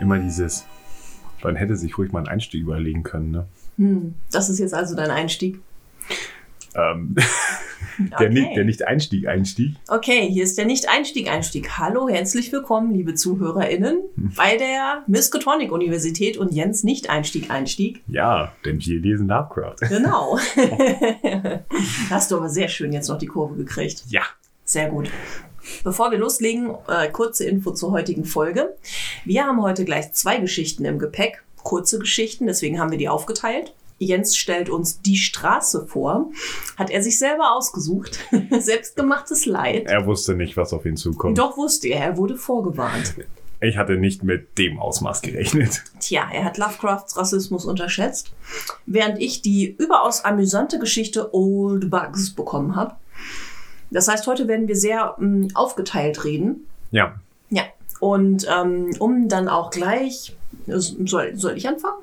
Immer dieses, man hätte sich ruhig mal einen Einstieg überlegen können, ne? Hm, das ist jetzt also dein Einstieg. Ähm, der, Okay. nicht, der nicht Einstieg, Einstieg. Okay, hier ist der Nicht-Einstieg-Einstieg. Hallo, herzlich willkommen, liebe ZuhörerInnen, bei der Miskatonic Universität und Jens Nicht-Einstieg-Einstieg. Ja, denn wir lesen Lovecraft. Genau. Hast du aber sehr schön jetzt noch die Kurve gekriegt. Ja. Sehr gut. Bevor wir loslegen, äh, kurze Info zur heutigen Folge. Wir haben heute gleich zwei Geschichten im Gepäck, kurze Geschichten, deswegen haben wir die aufgeteilt. Jens stellt uns die Straße vor. Hat er sich selber ausgesucht. Selbstgemachtes Leid. Er wusste nicht, was auf ihn zukommt. Doch wusste er, er wurde vorgewarnt. Ich hatte nicht mit dem Ausmaß gerechnet. Tja, er hat Lovecrafts Rassismus unterschätzt, während ich die überaus amüsante Geschichte Old Bugs bekommen habe. Das heißt, heute werden wir sehr mh, aufgeteilt reden. Ja, Ja, und ähm, um dann auch gleich. Soll, soll ich anfangen?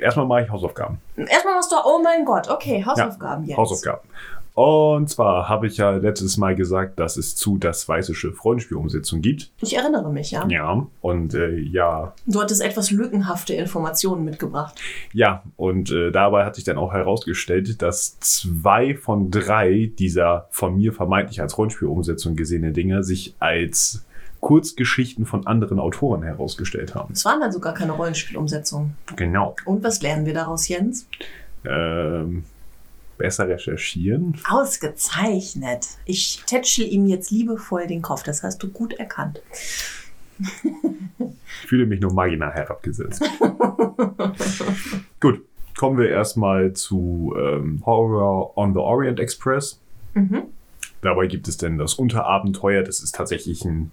erstmal mache ich Hausaufgaben. Erstmal machst du. Oh mein Gott, okay, Hausaufgaben jetzt. Hausaufgaben. Und zwar habe ich ja letztes Mal gesagt, dass es zu das weiße Schiff Rollenspielumsetzung gibt. Ich erinnere mich, ja. Ja. Und äh, ja, Du hattest etwas lückenhafte Informationen mitgebracht. Ja, und äh, dabei hat sich dann auch herausgestellt, dass zwei von drei dieser von mir vermeintlich als Rollenspielumsetzung gesehene Dinge sich als Kurzgeschichten von anderen Autoren herausgestellt haben. Es waren also gar keine Rollenspielumsetzungen. Genau. Und was lernen wir daraus, Jens? Ähm, besser recherchieren. Ausgezeichnet. Ich tätschel ihm jetzt liebevoll den Kopf. Das hast du gut erkannt. Ich fühle mich nur marginal herabgesetzt. Gut, kommen wir erstmal zu ähm, Horror on the Orient Express. Mhm. Dabei gibt es denn das Unterabenteuer. Das ist tatsächlich ein,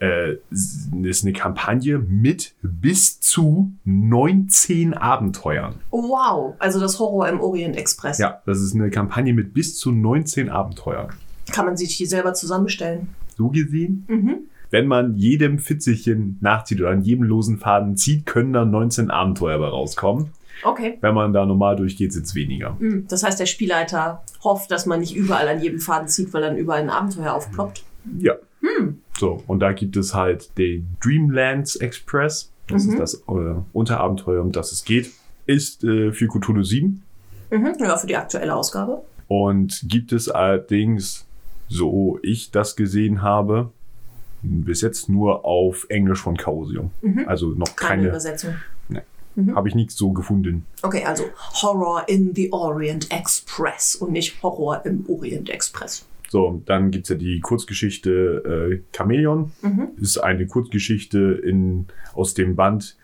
äh, ist eine Kampagne mit bis zu 19 Abenteuern. Wow, also das Horror im Orient Express. Ja, das ist eine Kampagne mit bis zu 19 Abenteuern. Kann man sich die selber zusammenstellen? So gesehen, Mhm. wenn man jedem Fitzelchen nachzieht oder an jedem losen Faden zieht, können dann 19 Abenteuer bei rauskommen. Okay. Wenn man da normal durchgeht, sind es weniger. Mhm. Das heißt, der Spielleiter hofft, dass man nicht überall an jedem Faden zieht, weil dann überall ein Abenteuer aufploppt. Ja. So, und da gibt es halt den Dreamlands Express. Das Mhm. ist das äh, Unterabenteuer, um das es geht. Ist äh, für Cthulhu 7 Mhm. Ja, für die aktuelle Ausgabe. und gibt es allerdings, so ich das gesehen habe, bis jetzt nur auf Englisch von Chaosium. Mhm. Also noch Keine, keine, Übersetzung. habe ich nichts so gefunden. Okay, also Horror in the Orient Express und nicht Horror im Orient Express. So, dann gibt's ja die Kurzgeschichte äh, Chameleon. Mhm. Ist eine Kurzgeschichte in, aus dem Band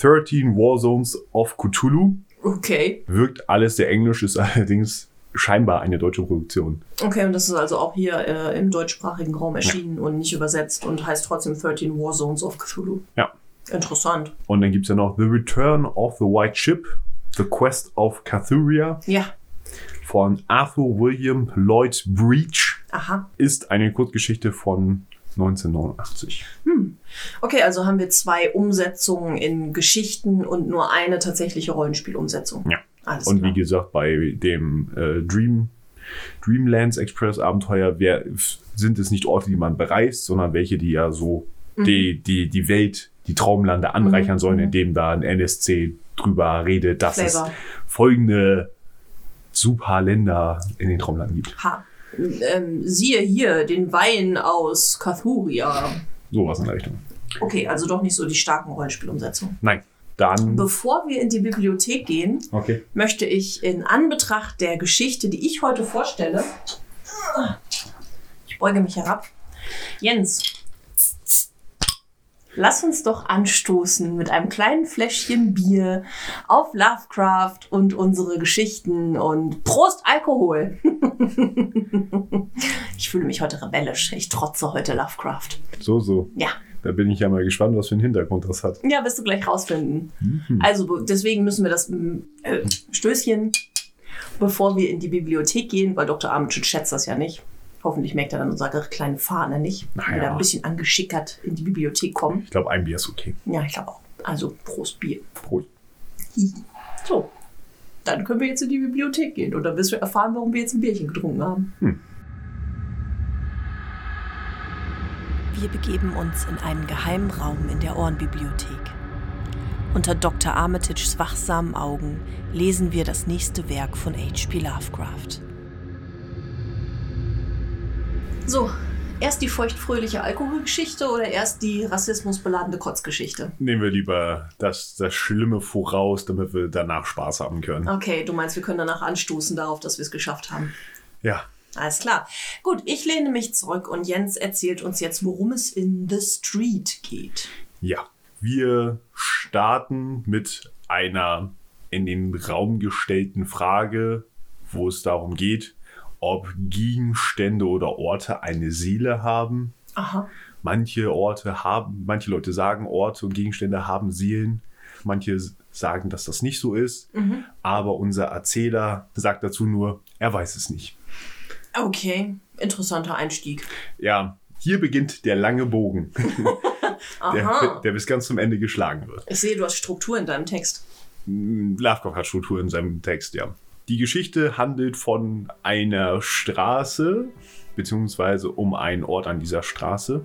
13 Warzones of Cthulhu. Okay. Wirkt alles sehr englisch, ist allerdings scheinbar eine deutsche Produktion. Okay, und das ist also auch hier äh, im deutschsprachigen Raum erschienen und nicht übersetzt und heißt trotzdem 13 Warzones of Cthulhu. Ja. Interessant. Und dann gibt's ja noch The Return of the White Ship, The Quest of Cathuria Ja. Von Arthur William Lloyd Breach. Aha. Ist eine Kurzgeschichte von 1989. Okay, also haben wir zwei Umsetzungen in Geschichten und nur eine tatsächliche Rollenspielumsetzung. Ja. Alles Und klar. wie gesagt, bei dem äh, Dream, Dreamlands Express Abenteuer wer, sind es nicht Orte, die man bereist, sondern welche, die ja so Mhm. die, die, die Welt, die Traumlande anreichern Mhm, sollen, mhm. indem da ein NSC drüber redet, dass Flavor. es folgende super Länder in den Traumlanden gibt. Ha. Ähm, siehe hier den Wein aus Cathuria. Sowas in der Richtung. Okay, also doch nicht so die starken Rollenspielumsetzungen. Nein. Dann. Bevor wir in die Bibliothek gehen, Okay. möchte ich in Anbetracht der Geschichte, die ich heute vorstelle, ich beuge mich herab. Jens, lass uns doch anstoßen mit einem kleinen Fläschchen Bier auf Lovecraft und unsere Geschichten und Prost Alkohol. ich fühle mich heute rebellisch. Ich trotze heute Lovecraft. So, so. Ja. Da bin ich ja mal gespannt, was für einen Hintergrund das hat. Ja, wirst du gleich rausfinden. Mhm. Also deswegen müssen wir das mm, äh, Stößchen, bevor wir in die Bibliothek gehen, weil Dr. Armitage schätzt das ja nicht. Hoffentlich merkt er dann unsere kleine Fahne nicht. Na Wenn wir ja. da ein bisschen angeschickert in die Bibliothek kommen. Ich glaube, ein Bier ist okay. Ja, ich glaube auch. Also Prost Bier. Prost. So. Dann können wir jetzt in die Bibliothek gehen und dann wirst du erfahren, warum wir jetzt ein Bierchen getrunken haben. Wir begeben uns in einen geheimen Raum in der Ohrenbibliothek. Unter Dr. Armitages wachsamen Augen lesen wir das nächste Werk von H.P. Lovecraft. So, erst die feuchtfröhliche Alkoholgeschichte oder erst die rassismusbeladene Kotzgeschichte? Nehmen wir lieber das, das Schlimme voraus, damit wir danach Spaß haben können. Okay, du meinst, wir können danach anstoßen darauf, dass wir es geschafft haben. Ja. Alles klar. Gut, ich lehne mich zurück und Jens erzählt uns jetzt, worum es in The Street geht. Ja. Wir starten mit einer in den Raum gestellten Frage, wo es darum geht, ob Gegenstände oder Orte eine Seele haben. Aha. Manche Orte haben, manche Leute sagen, Orte und Gegenstände haben Seelen. Manche sagen, dass das nicht so ist. Aber unser Erzähler sagt dazu nur, er weiß es nicht. Okay, interessanter Einstieg. Ja, hier beginnt der lange Bogen, der, der bis ganz zum Ende geschlagen wird. Ich sehe, du hast Struktur in deinem Text. Lovecraft hat Struktur in seinem Text, ja. Die Geschichte handelt von einer Straße, beziehungsweise um einen Ort an dieser Straße.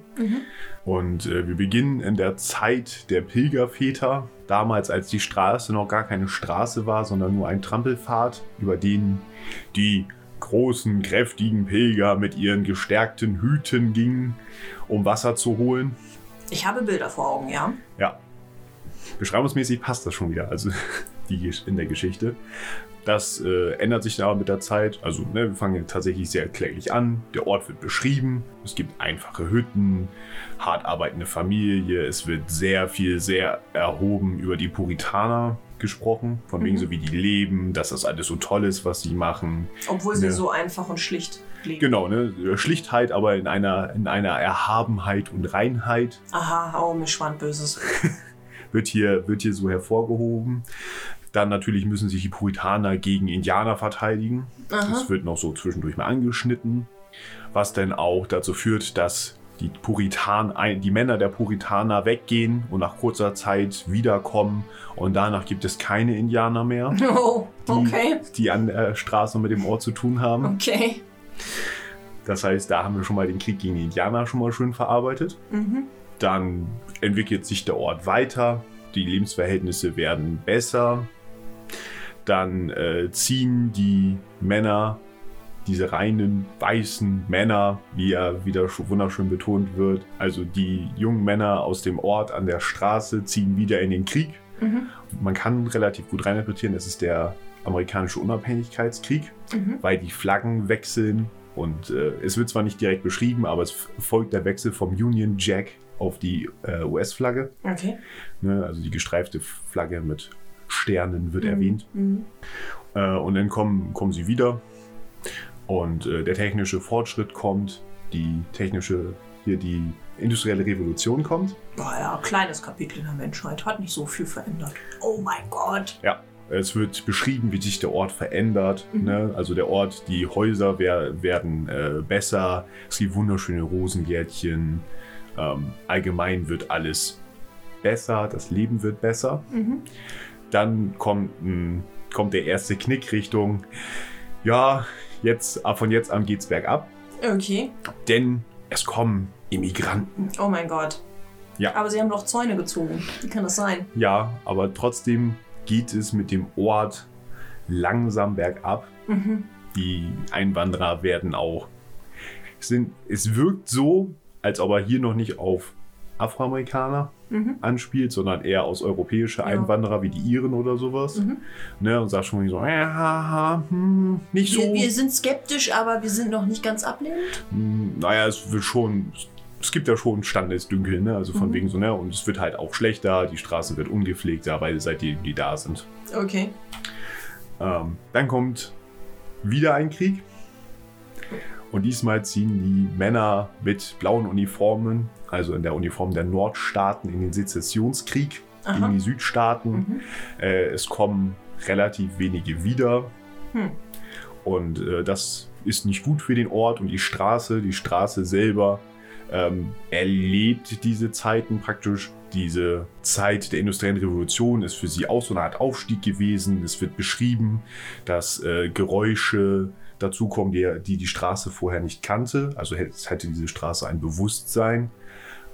Und äh, wir beginnen in der Zeit der Pilgerväter, damals als die Straße noch gar keine Straße war, sondern nur ein Trampelpfad, über den die großen, kräftigen Pilger mit ihren gestärkten Hüten gingen, um Wasser zu holen. Ich habe Bilder vor Augen, ja? Ja. Beschreibungsmäßig passt das schon wieder, also die in der Geschichte. Das äh, ändert sich aber mit der Zeit. Also ne, wir fangen tatsächlich sehr kläglich an. Der Ort wird beschrieben. Es gibt einfache Hütten, hart arbeitende Familie. Es wird sehr viel, sehr erhoben über die Puritaner gesprochen. Von wegen so wie die leben, dass das alles so toll ist, was sie machen. Obwohl sie Ja. so einfach und schlicht leben. Genau, ne? Schlichtheit, aber in einer, in einer Erhabenheit und Reinheit. Aha, oh, mir schwand Böses. wird hier, wird hier so hervorgehoben. Dann natürlich müssen sich die Puritaner gegen Indianer verteidigen. Aha. Das wird noch so zwischendurch mal angeschnitten. Was dann auch dazu führt, dass die Puritan, die Männer der Puritaner weggehen und nach kurzer Zeit wiederkommen und danach gibt es keine Indianer mehr, Oh, die, okay. die an der Straße mit dem Ort zu tun haben. Okay. Das heißt, da haben wir schon mal den Krieg gegen die Indianer schon mal schön verarbeitet. Mhm. Dann entwickelt sich der Ort weiter, die Lebensverhältnisse werden besser. Dann äh, ziehen die Männer, diese reinen weißen Männer, wie ja wieder sch- wunderschön betont wird, also die jungen Männer aus dem Ort an der Straße ziehen wieder in den Krieg. Mhm. Man kann relativ gut reininterpretieren, es ist der amerikanische Unabhängigkeitskrieg, Mhm. weil die Flaggen wechseln und äh, es wird zwar nicht direkt beschrieben, aber es folgt der Wechsel vom Union Jack auf die äh, US-Flagge. Okay. Ne? Also die gestreifte Flagge mit Sternen wird erwähnt. Mhm. Äh, und dann kommen, kommen sie wieder und äh, der technische Fortschritt kommt, die technische, hier die industrielle Revolution kommt. Naja, kleines Kapitel in der Menschheit. Hat nicht so viel verändert. Oh mein Gott. Ja, es wird beschrieben, wie sich der Ort verändert. Ne? Also der Ort, die Häuser wer, werden äh, besser, es gibt wunderschöne Rosengärtchen. Ähm, allgemein wird alles besser, das Leben wird besser. Mhm. Dann kommt, ein, kommt der erste Knick Richtung, ja, jetzt, ab von jetzt an geht's bergab, Okay. denn es kommen Immigranten. Oh mein Gott. Ja. Aber sie haben doch Zäune gezogen. Wie kann das sein? Ja, aber trotzdem geht es mit dem Ort langsam bergab. Mhm. Die Einwanderer werden auch. Sind, es wirkt so, als ob er hier noch nicht auf Afroamerikaner Mhm. anspielt, sondern eher aus europäische Ja. Einwanderer wie die Iren oder sowas. Mhm. Ne, und sagt schon so, ja, haha, hm, nicht so. Wir, wir sind skeptisch, aber wir sind noch nicht ganz ablehnend. Hm, Naja, es wird schon. Es gibt ja schon Standesdünkel, ne? Also von Mhm. wegen so, ne? Und es wird halt auch schlechter, die Straße wird ungepflegter, weil seitdem die da sind. Okay. Ähm, dann kommt wieder ein Krieg. Und diesmal ziehen die Männer mit blauen Uniformen also in der Uniform der Nordstaaten in den Sezessionskrieg Aha. gegen die Südstaaten. Mhm. Äh, es kommen relativ wenige wieder. Hm. Und äh, das ist nicht gut für den Ort und die Straße. Die Straße selber ähm, erlebt diese Zeiten praktisch. Diese Zeit der industriellen Revolution ist für sie auch so eine Art Aufstieg gewesen. Es wird beschrieben, dass äh, Geräusche dazukommen, die, die die Straße vorher nicht kannte. Also hätte- es hätte diese Straße ein Bewusstsein.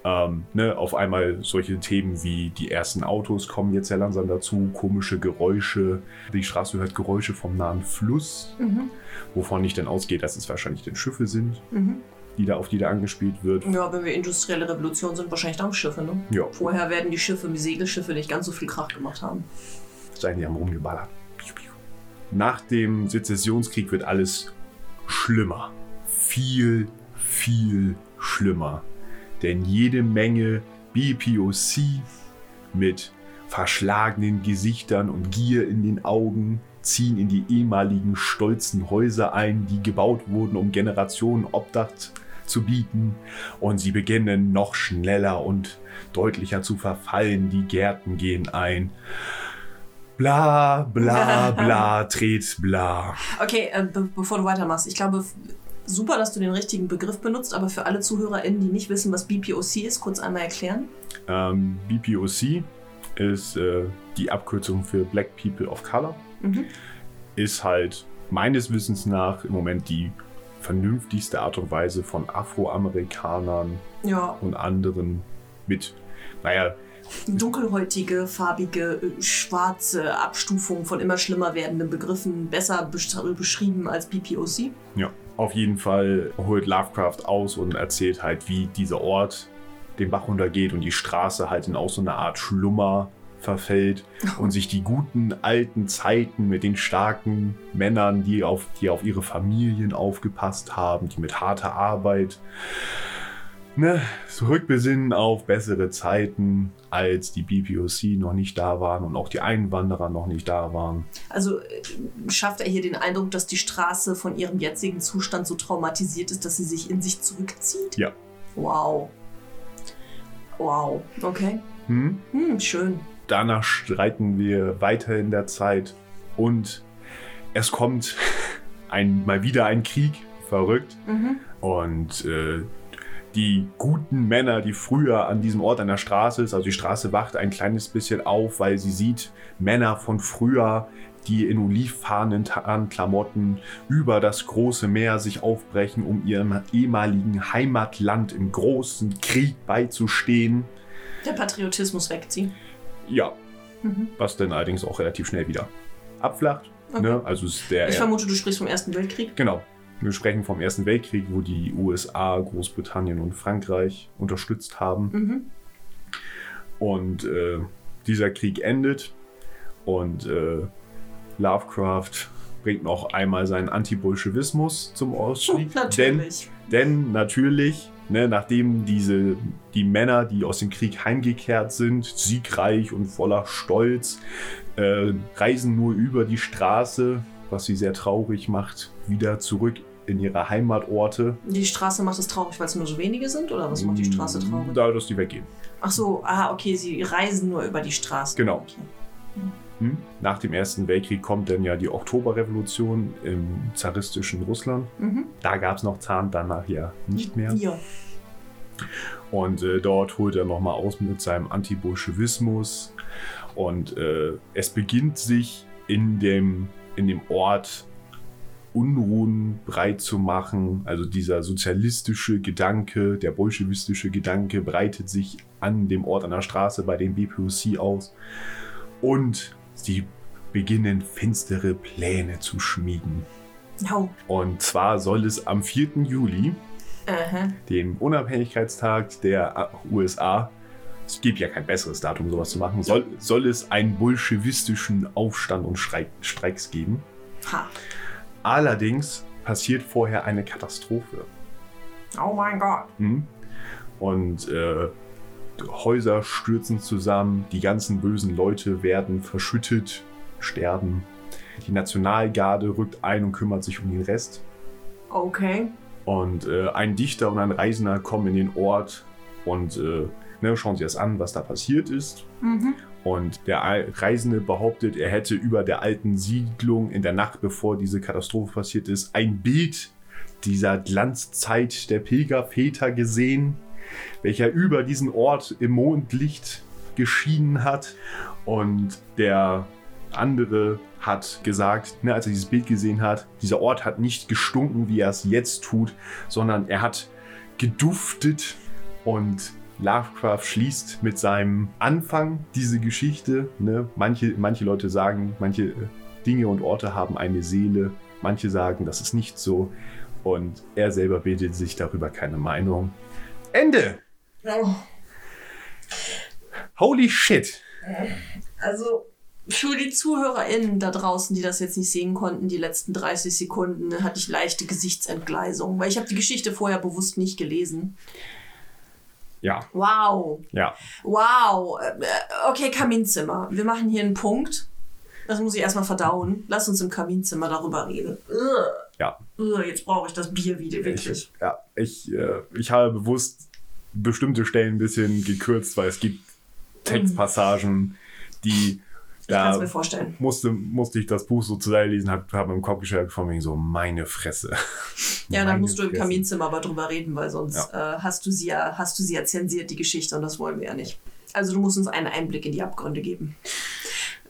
Ähm, ne, auf einmal solche Themen wie die ersten Autos kommen jetzt sehr langsam dazu, komische Geräusche. Die Straße hört Geräusche vom nahen Fluss, Mhm. wovon nicht dann ausgeht, dass es wahrscheinlich denn Schiffe sind, Mhm. die da, auf die da angespielt wird. Ja, wenn wir industrielle Revolution sind, wahrscheinlich Dampfschiffe, ne? Ja, Vorher werden die Schiffe, die Segelschiffe nicht ganz so viel Krach gemacht haben. sein, die haben rumgeballert. Nach dem Sezessionskrieg wird alles schlimmer. Viel, viel schlimmer. Denn jede Menge BPOC mit verschlagenen Gesichtern und Gier in den Augen ziehen in die ehemaligen stolzen Häuser ein, die gebaut wurden, um Generationen Obdach zu bieten. Und sie beginnen noch schneller und deutlicher zu verfallen. Die Gärten gehen ein. Bla, bla, bla, dreht bla. Okay, äh, be bevor du weitermachst, ich glaube, super, dass du den richtigen Begriff benutzt, aber für alle ZuhörerInnen, die nicht wissen, was BPOC ist, kurz einmal erklären. Ähm, BPOC ist äh, die Abkürzung für Black People of Color. Mhm. Ist halt meines Wissens nach im Moment die vernünftigste Art und Weise von Afroamerikanern Ja, und anderen mit, naja, dunkelhäutige, farbige, äh, schwarze Abstufung von immer schlimmer werdenden Begriffen besser besch- beschrieben als BPOC. Ja, auf jeden Fall holt Lovecraft aus und erzählt halt, wie dieser Ort den Bach runtergeht und die Straße halt in auch so eine Art Schlummer verfällt und sich die guten alten Zeiten mit den starken Männern, die auf, die auf ihre Familien aufgepasst haben, die mit harter Arbeit ne, zurückbesinnen auf bessere Zeiten, als die BPOC noch nicht da waren und auch die Einwanderer noch nicht da waren. Also äh, schafft er hier den Eindruck, dass die Straße von ihrem jetzigen Zustand so traumatisiert ist, dass sie sich in sich zurückzieht? Ja. Wow. Wow. Okay. Hm? Hm, schön. danach streiten wir weiter in der Zeit und es kommt ein, mal wieder ein Krieg, verrückt. Mhm. Und äh, die guten Männer, die früher an diesem Ort an der Straße ist, also die Straße wacht ein kleines bisschen auf, weil sie sieht Männer von früher, die in olivfarbenen Tarnklamotten über das große Meer sich aufbrechen, um ihrem ehemaligen Heimatland im großen Krieg beizustehen. Der Patriotismus wegziehen. Ja, Mhm. was dann allerdings auch relativ schnell wieder abflacht. Okay. Ne? Also ist der Ich vermute, du sprichst vom Ersten Weltkrieg. genau. Wir sprechen vom Ersten Weltkrieg, wo die USA, Großbritannien und Frankreich unterstützt haben. Mhm. Und äh, dieser Krieg endet und äh, Lovecraft bringt noch einmal seinen Anti-Bolschewismus zum Ausstieg. denn, Natürlich. denn natürlich, ne, nachdem diese, die Männer, die aus dem Krieg heimgekehrt sind, siegreich und voller Stolz, äh, reisen nur über die Straße, was sie sehr traurig macht, wieder zurück in ihre Heimatorte. Die Straße macht es traurig, weil es nur so wenige sind? Oder was macht die Straße traurig? Da, dass die weggehen. Ach so, ah, okay, sie reisen nur über die Straße. Genau. Okay. Hm? Nach dem Ersten Weltkrieg kommt dann ja die Oktoberrevolution im zaristischen Russland. Mhm. Da gab es noch Zahn, danach ja nicht mehr. Ja. Und äh, dort holt er nochmal aus mit seinem Antibolschewismus. Und äh, es beginnt sich in dem, in dem Ort Unruhen breit zu machen. Also dieser sozialistische Gedanke, der bolschewistische Gedanke breitet sich an dem Ort an der Straße bei den BPOC aus. Und sie beginnen finstere Pläne zu schmieden. Oh. Und zwar soll es am 4. Juli Aha. dem Unabhängigkeitstag der USA, es gibt ja kein besseres Datum, sowas zu machen, soll, soll es einen bolschewistischen Aufstand und Streik, Streiks geben. Ha. Allerdings passiert vorher eine Katastrophe. Oh mein Gott. Hm? Und äh, Häuser stürzen zusammen, die ganzen bösen Leute werden verschüttet, sterben. Die Nationalgarde rückt ein und kümmert sich um den Rest. Okay. Und äh, ein Dichter und ein Reisender kommen in den Ort und äh, ne, schauen sich das an, was da passiert ist. Und der Reisende behauptet, er hätte über der alten Siedlung in der Nacht, bevor diese Katastrophe passiert ist, ein Bild dieser Glanzzeit der Pilgerväter gesehen, welcher über diesen Ort im Mondlicht geschienen hat. Und der andere hat gesagt, ne, als er dieses Bild gesehen hat, dieser Ort hat nicht gestunken, wie er es jetzt tut, sondern er hat geduftet und Lovecraft schließt mit seinem Anfang diese Geschichte. Ne? Manche, manche Leute sagen, manche äh, Dinge und Orte haben eine Seele, manche sagen, das ist nicht so. Und er selber bildet sich darüber keine Meinung. Ende! Oh. Holy shit! Also für die ZuhörerInnen da draußen, die das jetzt nicht sehen konnten, die letzten 30 Sekunden hatte ich leichte Gesichtsentgleisung, weil ich habe die Geschichte vorher bewusst nicht gelesen. Ja, Wow, ja. wow. Äh, Okay, Kaminzimmer. Wir machen hier einen Punkt. Das muss ich erstmal verdauen. Lass uns im Kaminzimmer darüber reden. Ugh. Ja, Ugh, Jetzt brauche ich das Bier wieder, wirklich. ich, ja, ich, äh, ich habe bewusst bestimmte Stellen ein bisschen gekürzt, weil es gibt Textpassagen, die da mir vorstellen. musste, musste ich das Buch so zu Seite lesen, habe hab im Kopf gestellt, von wegen so, meine Fresse. Ja, dann Meine musst du im Fresse. Kaminzimmer aber drüber reden, weil sonst äh, hast, du sie ja, hast du sie ja zensiert, die Geschichte, und das wollen wir ja nicht. Also du musst uns einen Einblick in die Abgründe geben.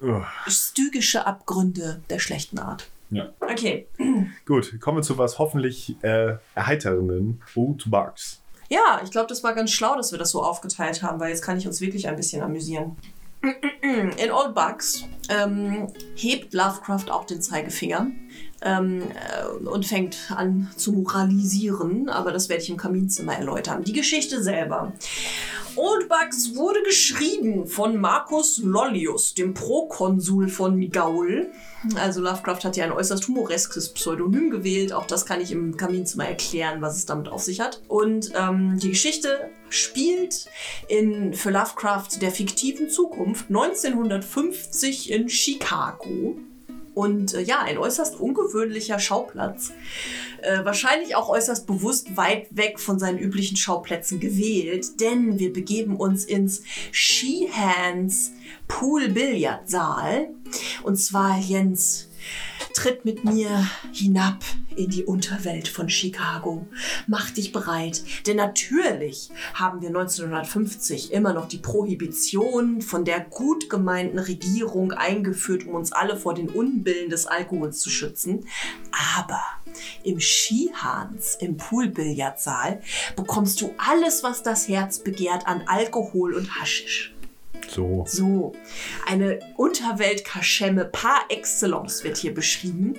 Ugh. Stygische Abgründe der schlechten Art. Ja. Okay. Gut, kommen wir zu was hoffentlich äh, erheiternden Old Bugs. Ja, ich glaube, das war ganz schlau, dass wir das so aufgeteilt haben, weil jetzt kann ich uns wirklich ein bisschen amüsieren. In Old Bugs ähm, hebt Lovecraft auch den Zeigefinger ähm, äh, und fängt an zu moralisieren, aber das werde ich im Kaminzimmer erläutern. Die Geschichte selber. Old Bugs wurde geschrieben von Marcus Lollius, dem Prokonsul von Gaul. Also Lovecraft hat ja ein äußerst humoreskes Pseudonym gewählt. Auch das kann ich im Kaminzimmer erklären, was es damit auf sich hat. Und ähm, die Geschichte spielt in für Lovecraft der fiktiven Zukunft 1950 in Chicago. Und äh, ja, ein äußerst ungewöhnlicher Schauplatz. Äh, wahrscheinlich auch äußerst bewusst weit weg von seinen üblichen Schauplätzen gewählt, denn wir begeben uns ins Sheehan's Pool Billardsaal. Und zwar Jens tritt mit mir hinab in die Unterwelt von Chicago. Mach dich bereit, denn natürlich haben wir 1950 immer noch die Prohibition von der gut gemeinten Regierung eingeführt, um uns alle vor den Unbillen des Alkohols zu schützen. Aber im Skihans, im Poolbillardsaal, bekommst du alles, was das Herz begehrt an Alkohol und Haschisch. So. So, eine Unterweltkaschemme par excellence wird hier beschrieben.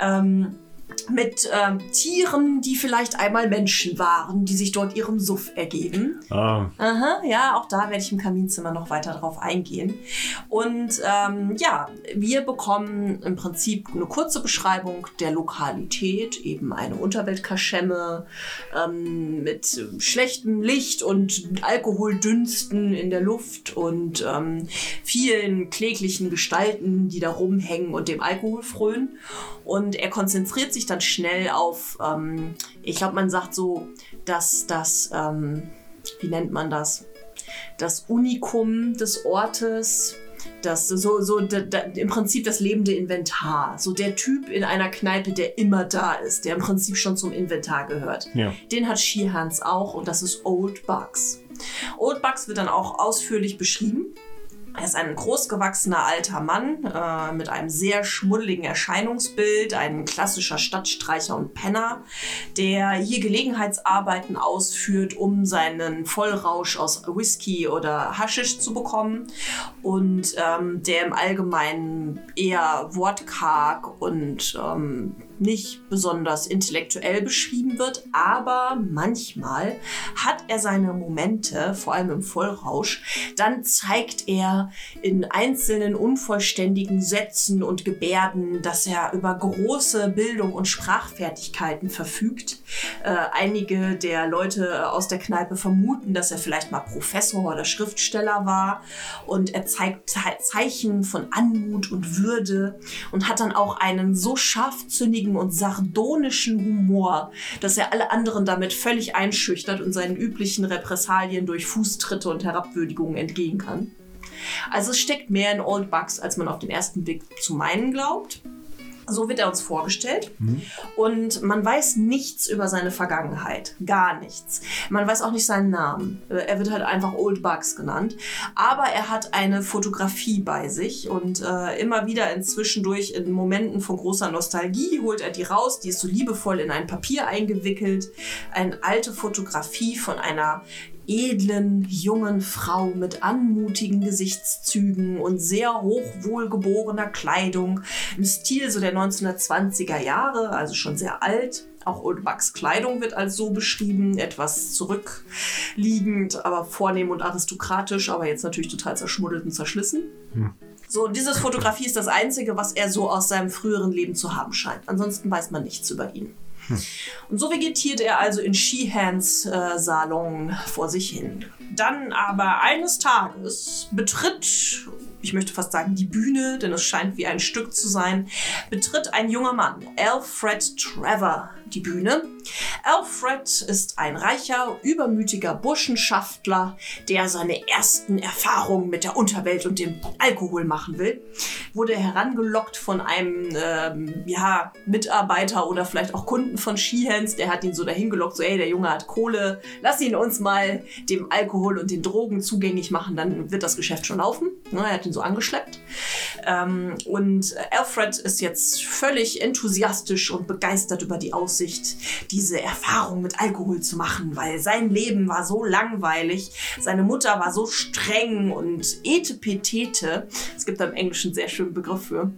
Ähm, mit ähm, Tieren, die vielleicht einmal Menschen waren, die sich dort ihrem Suff ergeben. Ah, Aha, ja, auch da werde ich im Kaminzimmer noch weiter drauf eingehen. Und ähm, ja, wir bekommen im Prinzip eine kurze Beschreibung der Lokalität, eben eine Unterweltkaschemme ähm, mit schlechtem Licht und Alkoholdünsten in der Luft und ähm, vielen kläglichen Gestalten, die da rumhängen und dem Alkohol frönen. Und er konzentriert sich dann schnell auf, ähm, ich glaube, man sagt so, dass das, ähm, wie nennt man das? Das Unikum des Ortes, das so, so da, da, im Prinzip das lebende Inventar. So der Typ in einer Kneipe, der immer da ist, der im Prinzip schon zum Inventar gehört. ja. Den hat Sheehans auch und das ist Old Bugs. Old Bugs wird dann auch ausführlich beschrieben. Er ist ein großgewachsener alter Mann äh, mit einem sehr schmuddeligen Erscheinungsbild, ein klassischer Stadtstreicher und Penner, der hier Gelegenheitsarbeiten ausführt, um seinen Vollrausch aus Whisky oder Haschisch zu bekommen. Und ähm, der im Allgemeinen eher wortkarg und ähm, nicht besonders intellektuell beschrieben wird, aber manchmal hat er seine Momente, vor allem im Vollrausch, dann zeigt er in einzelnen unvollständigen Sätzen und Gebärden, dass er über große Bildung und Sprachfertigkeiten verfügt. Äh, einige der Leute aus der Kneipe vermuten, dass er vielleicht mal Professor oder Schriftsteller war und er zeigt Ze- Zeichen von Anmut und Würde und hat dann auch einen so scharfzündigen witzigen und sardonischen Humor, dass er alle anderen damit völlig einschüchtert und seinen üblichen Repressalien durch Fußtritte und Herabwürdigungen entgehen kann. Also es steckt mehr in Old Bugs, als man auf den ersten Blick zu meinen glaubt. So wird er uns vorgestellt. Und man weiß nichts über seine Vergangenheit. Gar nichts. Man weiß auch nicht seinen Namen. Er wird halt einfach Old Bugs genannt. Aber er hat eine Fotografie bei sich und äh, immer wieder inzwischen durch in Momenten von großer Nostalgie holt er die raus. Die ist so liebevoll in ein Papier eingewickelt. Eine alte Fotografie von einer edlen, jungen Frau mit anmutigen Gesichtszügen und sehr hochwohlgeborener Kleidung im Stil so der 1920er Jahre, also schon sehr alt. Auch Old Bucks Kleidung wird als so beschrieben, etwas zurückliegend, aber vornehm und aristokratisch, aber jetzt natürlich total zerschmuddelt und zerschlissen. So, und diese Fotografie ist das Einzige, was er so aus seinem früheren Leben zu haben scheint. Ansonsten weiß man nichts über ihn. Und so vegetiert er also in Shehans äh, Salon vor sich hin. Dann aber eines Tages betritt, ich möchte fast sagen die Bühne, denn es scheint wie ein Stück zu sein, betritt ein junger Mann, Alfred Trevor, die Bühne. Alfred ist ein reicher, übermütiger Burschenschaftler, der seine ersten Erfahrungen mit der Unterwelt und dem Alkohol machen will. Wurde herangelockt von einem ähm, ja, Mitarbeiter oder vielleicht auch Kunden von Shehans. Der hat ihn so dahin gelockt, so ey, der Junge hat Kohle, lass ihn uns mal dem Alkohol und den Drogen zugänglich machen, dann wird das Geschäft schon laufen. Ne, er hat ihn so angeschleppt. Ähm, und Alfred ist jetzt völlig enthusiastisch und begeistert über die Aussicht, diese Erfahrung mit Alkohol zu machen, weil sein Leben war so langweilig, seine Mutter war so streng und etepetete. Es gibt da im Englischen einen sehr schönen Begriff für.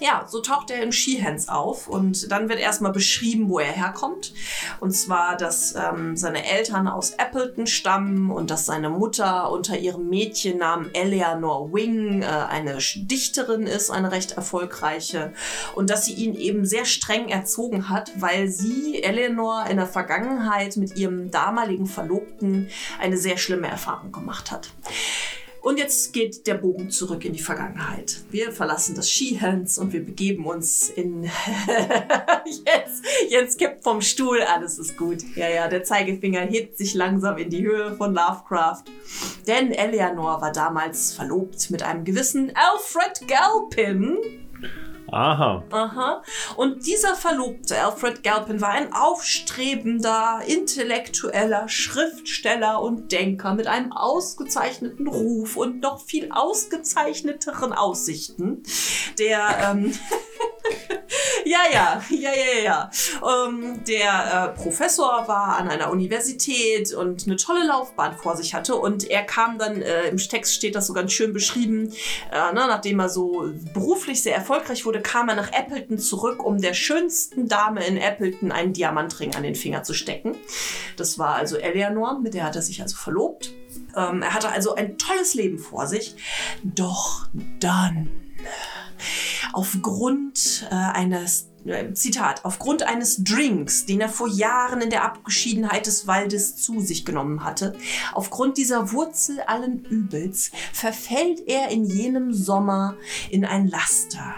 Ja, so taucht er in Shehans auf und dann wird erstmal beschrieben, wo er herkommt. Und zwar, dass ähm, seine Eltern aus Appleton stammen und dass seine Mutter unter ihrem Mädchennamen Eleanor Wing äh, eine Dichterin ist, eine recht erfolgreiche. Und dass sie ihn eben sehr streng erzogen hat, weil sie, Eleanor, in der Vergangenheit mit ihrem damaligen Verlobten eine sehr schlimme Erfahrung gemacht hat. Und jetzt geht der Bogen zurück in die Vergangenheit. Wir verlassen das Skihans und wir begeben uns in. Jens, Jens kippt vom Stuhl. Alles ist gut. Ja, ja, der Zeigefinger hebt sich langsam in die Höhe von Lovecraft. Denn Eleanor war damals verlobt mit einem gewissen Alfred Galpin. Aha. Aha. Und dieser Verlobte, Alfred Galpin, war ein aufstrebender, intellektueller Schriftsteller und Denker mit einem ausgezeichneten Ruf und noch viel ausgezeichneteren Aussichten, der, ähm, ja, ja, ja, ja, ja. Ähm, der äh, Professor war an einer Universität und eine tolle Laufbahn vor sich hatte. Und er kam dann, äh, im Text steht das so ganz schön beschrieben, äh, ne, nachdem er so beruflich sehr erfolgreich wurde, kam er nach Appleton zurück, um der schönsten Dame in Appleton einen Diamantring an den Finger zu stecken. Das war also Eleanor, mit der hat er sich also verlobt. Ähm, er hatte also ein tolles Leben vor sich. Doch dann aufgrund äh, eines äh, Zitat, aufgrund eines Drinks, den er vor Jahren in der Abgeschiedenheit des Waldes zu sich genommen hatte, aufgrund dieser Wurzel allen Übels, verfällt er in jenem Sommer in ein Laster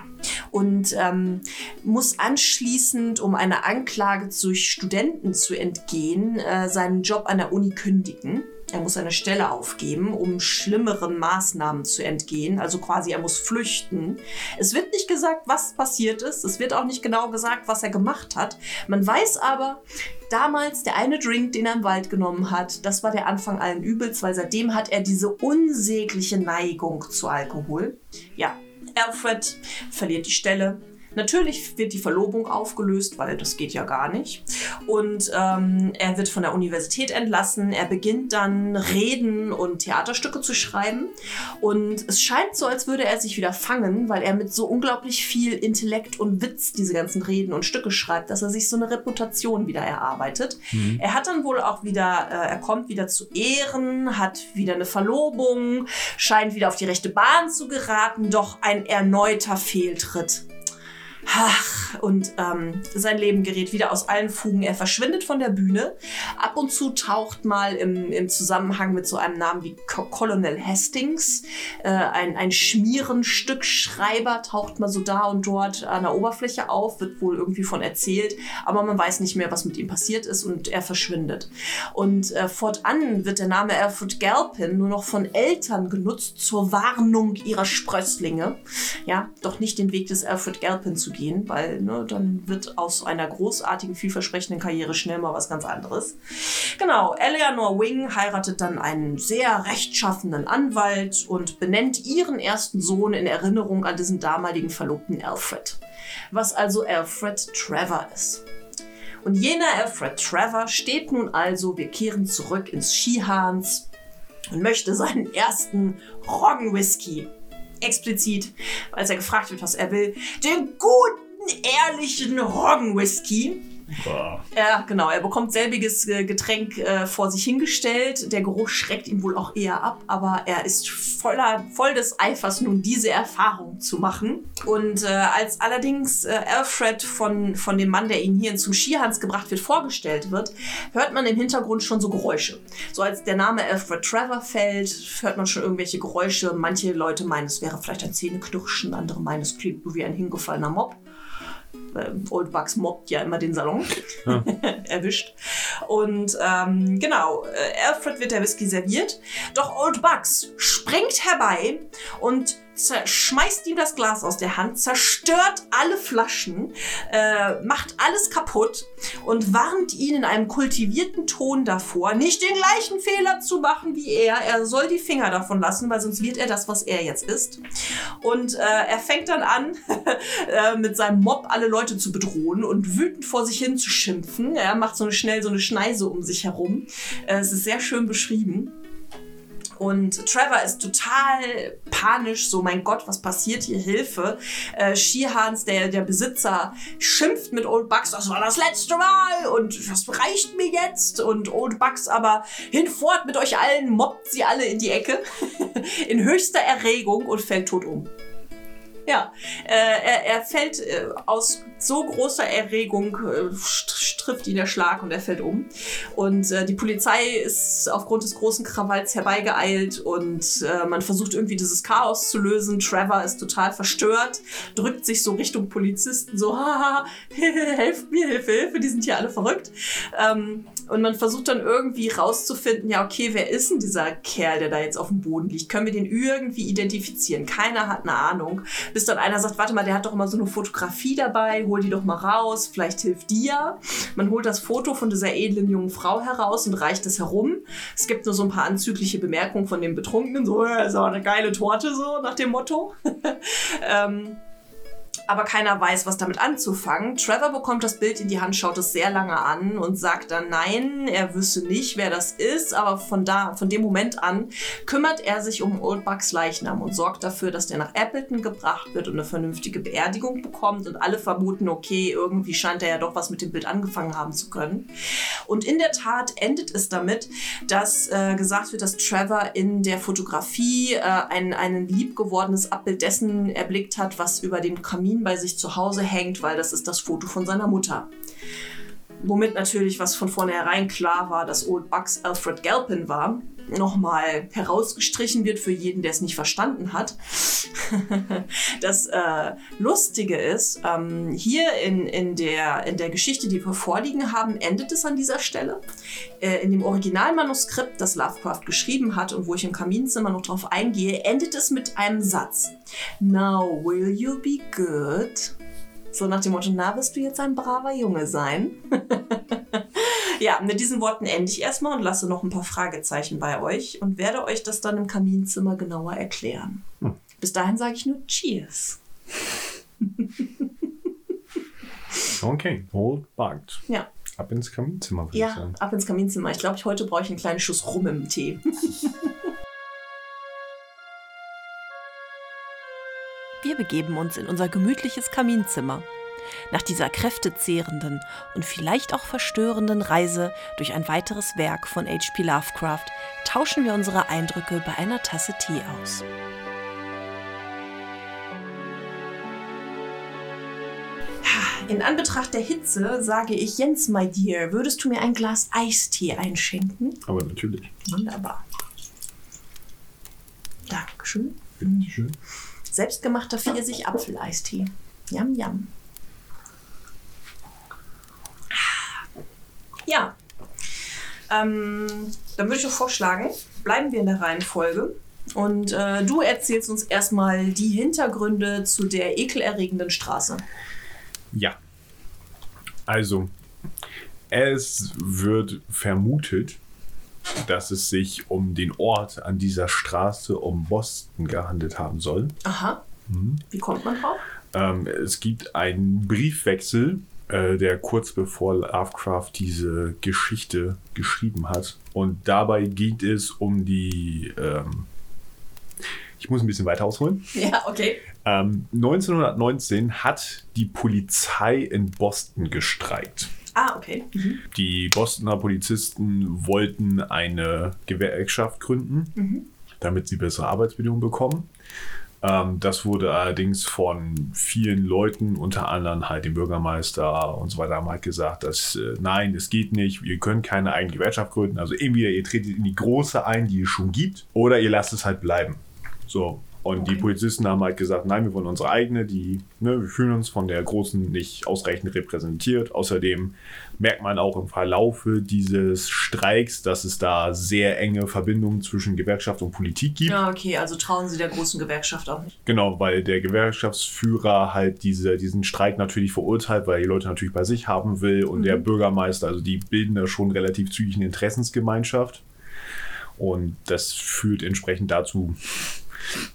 und ähm, muss anschließend, um einer Anklage durch Studenten zu entgehen, äh, seinen Job an der Uni kündigen. Er muss seine Stelle aufgeben, um schlimmeren Maßnahmen zu entgehen. Also quasi, er muss flüchten. Es wird nicht gesagt, was passiert ist. Es wird auch nicht genau gesagt, was er gemacht hat. Man weiß aber, damals der eine Drink, den er im Wald genommen hat, das war der Anfang allen Übels, weil seitdem hat er diese unsägliche Neigung zu Alkohol. Ja, Alfred verliert die Stelle. Natürlich wird die Verlobung aufgelöst, weil das geht ja gar nicht. Und ähm, er wird von der Universität entlassen. Er beginnt dann Reden und Theaterstücke zu schreiben. Und es scheint so, als würde er sich wieder fangen, weil er mit so unglaublich viel Intellekt und Witz diese ganzen Reden und Stücke schreibt, dass er sich so eine Reputation wieder erarbeitet. Er hat dann wohl auch wieder, äh, er kommt wieder zu Ehren, hat wieder eine Verlobung, scheint wieder auf die rechte Bahn zu geraten, doch ein erneuter Fehltritt Ach, und ähm, sein Leben gerät wieder aus allen Fugen. Er verschwindet von der Bühne. Ab und zu taucht mal im, im Zusammenhang mit so einem Namen wie Co Colonel Hastings, äh, ein, ein Schmierenstückschreiber, taucht mal so da und dort an der Oberfläche auf, wird wohl irgendwie von erzählt, aber man weiß nicht mehr, was mit ihm passiert ist und er verschwindet. Und äh, fortan wird der Name Alfred Galpin nur noch von Eltern genutzt zur Warnung ihrer Sprösslinge. Ja, doch nicht den Weg des Alfred Galpin zu gehen, weil ne, dann wird aus einer großartigen, vielversprechenden Karriere schnell mal was ganz anderes. Genau, Eleanor Wing heiratet dann einen sehr rechtschaffenen Anwalt und benennt ihren ersten Sohn in Erinnerung an diesen damaligen Verlobten Alfred. Was also Alfred Trevor ist. Und jener Alfred Trevor steht nun also, wir kehren zurück ins Skihans und möchte seinen ersten Roggenwhisky explizit, als er gefragt wird, was er will, den guten, ehrlichen Roggenwhisky. Boah. Ja, genau. Er bekommt selbiges äh, Getränk äh, vor sich hingestellt. Der Geruch schreckt ihn wohl auch eher ab, aber er ist voller, voll des Eifers, nun diese Erfahrung zu machen. Und äh, als allerdings äh, Alfred von, von dem Mann, der ihn hier zum Skihans gebracht wird, vorgestellt wird, hört man im Hintergrund schon so Geräusche. So als der Name Alfred Trevor fällt, hört man schon irgendwelche Geräusche. Manche Leute meinen, es wäre vielleicht ein Zähneknirschen, andere meinen, es klingt wie ein hingefallener Mob. Äh, Old Bugs mobbt ja immer den Salon. Erwischt. Und ähm, genau, äh, Alfred wird der Whisky serviert. Doch Old Bugs springt herbei und schmeißt ihm das Glas aus der Hand, zerstört alle Flaschen, äh, macht alles kaputt und warnt ihn in einem kultivierten Ton davor, nicht den gleichen Fehler zu machen wie er. Er soll die Finger davon lassen, weil sonst wird er das, was er jetzt ist. Und äh, er fängt dann an, äh, mit seinem Mob alle Leute zu bedrohen und wütend vor sich hin zu schimpfen. Er macht so eine, schnell so eine Schneise um sich herum. Äh, es ist sehr schön beschrieben. Und Trevor ist total panisch, so mein Gott, was passiert hier? Hilfe. Äh, Sheehans, der, der Besitzer, schimpft mit Old Bucks, das war das letzte Mal und das reicht mir jetzt. Und Old Bucks aber hinfort mit euch allen, mobbt sie alle in die Ecke in höchster Erregung und fällt tot um. Ja, äh, er, er fällt äh, aus so großer Erregung, äh, trifft ihn der Schlag und er fällt um. Und äh, die Polizei ist aufgrund des großen Krawalls herbeigeeilt und äh, man versucht irgendwie dieses Chaos zu lösen. Trevor ist total verstört, drückt sich so Richtung Polizisten, so, haha, helft mir, Hilfe, Hilfe, die sind hier alle verrückt. Ähm, und man versucht dann irgendwie rauszufinden, ja, okay, wer ist denn dieser Kerl, der da jetzt auf dem Boden liegt? Können wir den irgendwie identifizieren? Keiner hat eine Ahnung. Bis dann einer sagt, warte mal, der hat doch immer so eine Fotografie dabei, hol die doch mal raus, vielleicht hilft ja. Man holt das Foto von dieser edlen jungen Frau heraus und reicht es herum. Es gibt nur so ein paar anzügliche Bemerkungen von dem Betrunkenen, so, ja, ist aber eine geile Torte, so nach dem Motto. ähm, aber keiner weiß, was damit anzufangen. Trevor bekommt das Bild in die Hand, schaut es sehr lange an und sagt dann nein, er wüsste nicht, wer das ist, aber von da, von dem Moment an kümmert er sich um Old Bucks Leichnam und sorgt dafür, dass der nach Appleton gebracht wird und eine vernünftige Beerdigung bekommt und alle vermuten, okay, irgendwie scheint er ja doch was mit dem Bild angefangen haben zu können. Und in der Tat endet es damit, dass äh, gesagt wird, dass Trevor in der Fotografie äh, ein, ein liebgewordenes Abbild dessen erblickt hat, was über dem Kamin bei sich zu Hause hängt, weil das ist das Foto von seiner Mutter. Womit natürlich, was von vornherein klar war, dass Old Bucks Alfred Galpin war, nochmal herausgestrichen wird für jeden, der es nicht verstanden hat. das äh, Lustige ist, ähm, hier in, in, der, in der Geschichte, die wir vorliegen haben, endet es an dieser Stelle. Äh, in dem Originalmanuskript, das Lovecraft geschrieben hat und wo ich im Kaminzimmer noch drauf eingehe, endet es mit einem Satz. Now will you be good? So nach dem Motto, na, wirst du jetzt ein braver Junge sein? ja, mit diesen Worten ende ich erstmal und lasse noch ein paar Fragezeichen bei euch und werde euch das dann im Kaminzimmer genauer erklären. Hm. Bis dahin sage ich nur Cheers. okay, old bugged. Ja. Ab ins Kaminzimmer, würde ja, ich sagen. ab ins Kaminzimmer. Ich glaube, heute brauche ich einen kleinen Schuss rum im Tee. Wir begeben uns in unser gemütliches Kaminzimmer. Nach dieser kräftezehrenden und vielleicht auch verstörenden Reise durch ein weiteres Werk von H.P. Lovecraft tauschen wir unsere Eindrücke bei einer Tasse Tee aus. In Anbetracht der Hitze sage ich, Jens, my dear, würdest du mir ein Glas Eistee einschenken? Aber natürlich. Wunderbar. Dankeschön. Bitteschön. Selbstgemachter Pfirsich-Apfeleistee. Yum, yum. Ja. Ähm, dann würde ich doch vorschlagen, bleiben wir in der Reihenfolge. Und äh, du erzählst uns erstmal die Hintergründe zu der ekelerregenden Straße. Ja. Also, es wird vermutet, dass es sich um den Ort an dieser Straße um Boston gehandelt haben soll. Aha. Wie kommt man drauf? Ähm, es gibt einen Briefwechsel, äh, der kurz bevor Lovecraft diese Geschichte geschrieben hat. Und dabei geht es um die. Ähm, ich muss ein bisschen weiter ausholen. Ja, okay. Ähm, 1919 hat die Polizei in Boston gestreikt. Ah, okay. Mhm. Die Bostoner Polizisten wollten eine Gewerkschaft gründen, damit sie bessere Arbeitsbedingungen bekommen. Ähm, das wurde allerdings von vielen Leuten, unter anderem halt dem Bürgermeister und so weiter, haben halt gesagt, dass äh, nein, es geht nicht, ihr könnt keine eigene Gewerkschaft gründen. Also entweder ihr tretet in die große ein, die es schon gibt, oder ihr lasst es halt bleiben. So. Und die Okay. Polizisten haben halt gesagt, nein, wir wollen unsere eigene, die, ne, wir fühlen uns von der großen nicht ausreichend repräsentiert. Außerdem merkt man auch im Verlaufe dieses Streiks, dass es da sehr enge Verbindungen zwischen Gewerkschaft und Politik gibt. Ja, okay, also trauen sie der großen Gewerkschaft auch nicht. Genau, weil der Gewerkschaftsführer halt diese, diesen Streik natürlich verurteilt, weil er die Leute natürlich bei sich haben will und der Bürgermeister, also die bilden da schon relativ zügig eine Interessensgemeinschaft. Und das führt entsprechend dazu,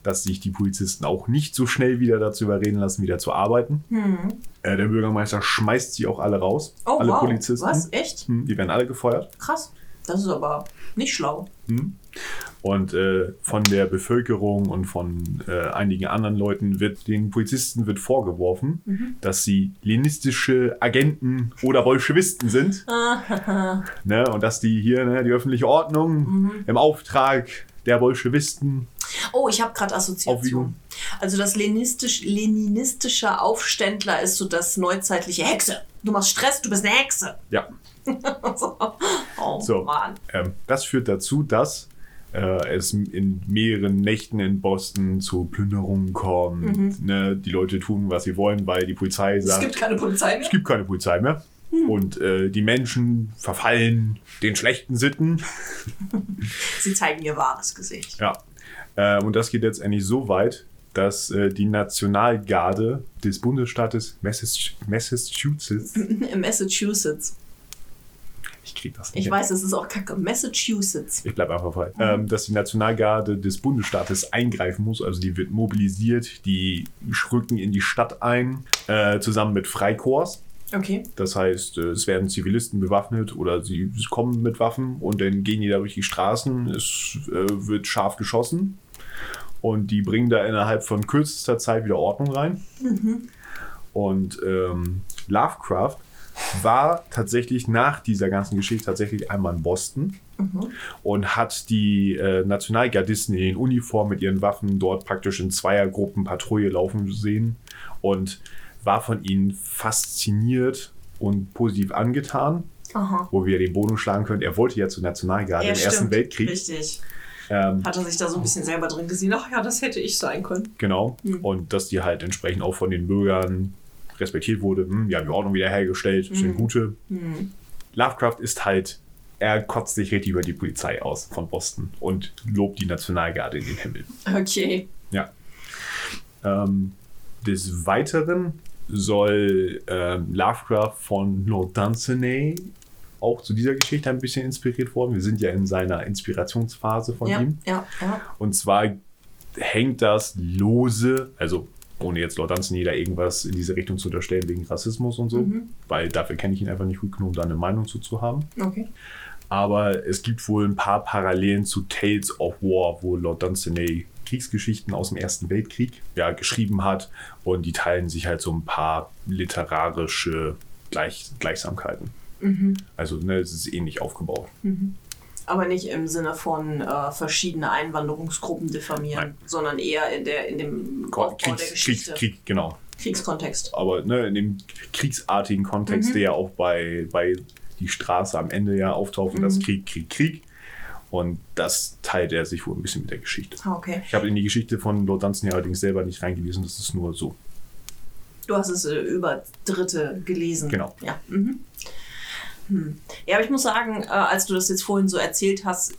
dass sich die Polizisten auch nicht so schnell wieder dazu überreden lassen, wieder zu arbeiten. Äh, der Bürgermeister schmeißt sie auch alle raus. Oh, alle wow. Polizisten. Was? Echt? Hm, Die werden alle gefeuert. Krass. Das ist aber nicht schlau. Und äh, von der Bevölkerung und von äh, einigen anderen Leuten wird den Polizisten wird vorgeworfen, dass sie leninistische Agenten oder Bolschewisten sind. ne? Und dass die hier ne, die öffentliche Ordnung im Auftrag der Bolschewisten. Oh, ich habe gerade Assoziation. Also das leninistisch, leninistische Aufständler ist so das neuzeitliche Hexe. Du machst Stress, du bist eine Hexe. Ja, so. Oh So. Mann. ähm, das führt dazu, dass äh, es in mehreren Nächten in Boston zu Plünderungen kommt. Ne? Die Leute tun, was sie wollen, weil die Polizei Es sagt, gibt keine Polizei mehr. es gibt keine Polizei mehr. Und äh, die Menschen verfallen den schlechten Sitten. Sie zeigen ihr wahres Gesicht. Ja. Äh, und das geht letztendlich so weit, dass äh, die Nationalgarde des Bundesstaates Massach- Massachusetts. Massachusetts. Ich krieg das nicht. Ich weiß, es ist auch kacke. Massachusetts. Ich bleibe einfach frei. Ähm, dass die Nationalgarde des Bundesstaates eingreifen muss. Also die wird mobilisiert, die rücken in die Stadt ein, äh, zusammen mit Freikorps. Okay. Das heißt, äh, es werden Zivilisten bewaffnet oder sie kommen mit Waffen und dann gehen die da durch die Straßen. Es äh, wird scharf geschossen und die bringen da innerhalb von kürzester Zeit wieder Ordnung rein. Und ähm, Lovecraft war tatsächlich nach dieser ganzen Geschichte tatsächlich einmal in Boston und hat die äh, Nationalgardisten in den Uniformen mit ihren Waffen dort praktisch in Zweiergruppen Patrouille laufen sehen und war von ihnen fasziniert und positiv angetan, Aha. wo wir den Boden schlagen können. Er wollte ja zur Nationalgarde Ja, im Ersten stimmt. Weltkrieg. Richtig. Ähm, Hat er sich da so ein bisschen selber drin gesehen? Ach ja, das hätte ich sein können. Genau. Mhm. Und dass die halt entsprechend auch von den Bürgern respektiert wurde. Hm, wir haben die Ordnung wiederhergestellt, Mhm. sind gute. Lovecraft ist halt, er kotzt sich richtig über die Polizei aus von Boston und lobt die Nationalgarde in den Himmel. Okay. Ja. Ähm, des Weiteren soll ähm, Lovecraft von Lord Dunsany auch zu dieser Geschichte ein bisschen inspiriert worden. Wir sind ja in seiner Inspirationsphase von Ja, ihm. ja, ja. Und zwar hängt das lose, also ohne jetzt Lord Dunsany da irgendwas in diese Richtung zu unterstellen wegen Rassismus und so, Mhm. weil dafür kenne ich ihn einfach nicht gut genug, um da eine Meinung zu, zu haben. Okay. Aber es gibt wohl ein paar Parallelen zu Tales of War, wo Lord Dunsany Kriegsgeschichten aus dem Ersten Weltkrieg ja, geschrieben hat und die teilen sich halt so ein paar literarische Gleich Gleichsamkeiten. Mhm. Also ne, es ist ähnlich aufgebaut. Aber nicht im Sinne von äh, verschiedene Einwanderungsgruppen diffamieren, Nein. sondern eher in, der, in dem Aufbau der Kriegs, Kriegs, Geschichte. Krieg, genau. Kriegskontext. aber ne, in dem kriegsartigen Kontext, Mhm. der ja auch bei, bei die Straße am Ende ja auftaucht und das Mhm. Krieg, Krieg, Krieg. Und das teilt er sich wohl ein bisschen mit der Geschichte. Ah, okay. Ich habe in die Geschichte von Lord Dunstan ja allerdings selber nicht reingelesen, das ist nur so. Du hast es äh, über Dritte gelesen. Genau. Ja. Mhm. Hm. Ja, aber ich muss sagen, äh, als du das jetzt vorhin so erzählt hast,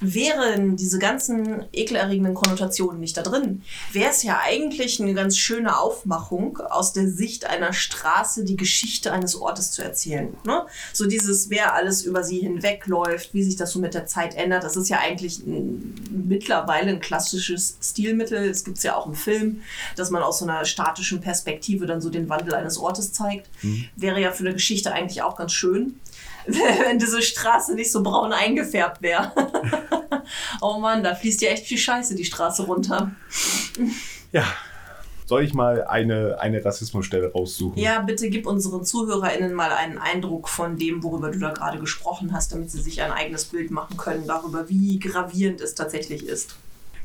wären diese ganzen ekelerregenden Konnotationen nicht da drin, wäre es ja eigentlich eine ganz schöne Aufmachung, aus der Sicht einer Straße die Geschichte eines Ortes zu erzählen. Ne? So dieses, wer alles über sie hinwegläuft, wie sich das so mit der Zeit ändert, das ist ja eigentlich ein, mittlerweile ein klassisches Stilmittel. Es gibt es ja auch im Film, dass man aus so einer statischen Perspektive dann so den Wandel eines Ortes zeigt. Wäre ja für eine Geschichte eigentlich auch ganz schön, wenn diese Straße nicht so braun eingefärbt wäre. oh Mann, da fließt ja echt viel Scheiße die Straße runter. Ja. Soll ich mal eine, eine Rassismusstelle raussuchen? Ja, bitte gib unseren ZuhörerInnen mal einen Eindruck von dem, worüber du da gerade gesprochen hast, damit sie sich ein eigenes Bild machen können darüber, wie gravierend es tatsächlich ist.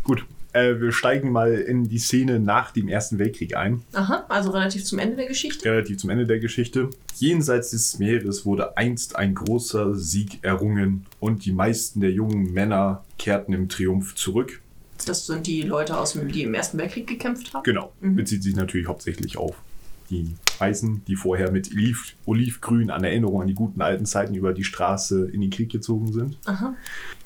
Gut, äh, wir steigen mal in die Szene nach dem Ersten Weltkrieg ein. Aha, also relativ zum Ende der Geschichte. relativ zum Ende der Geschichte. Jenseits des Meeres wurde einst ein großer Sieg errungen und die meisten der jungen Männer kehrten im Triumph zurück. Das sind die Leute, aus dem, die im Ersten Weltkrieg gekämpft haben. Genau, bezieht sich natürlich hauptsächlich auf die Weißen, die vorher mit Oliv, Olivgrün an Erinnerung an die guten alten Zeiten über die Straße in den Krieg gezogen sind. Aha.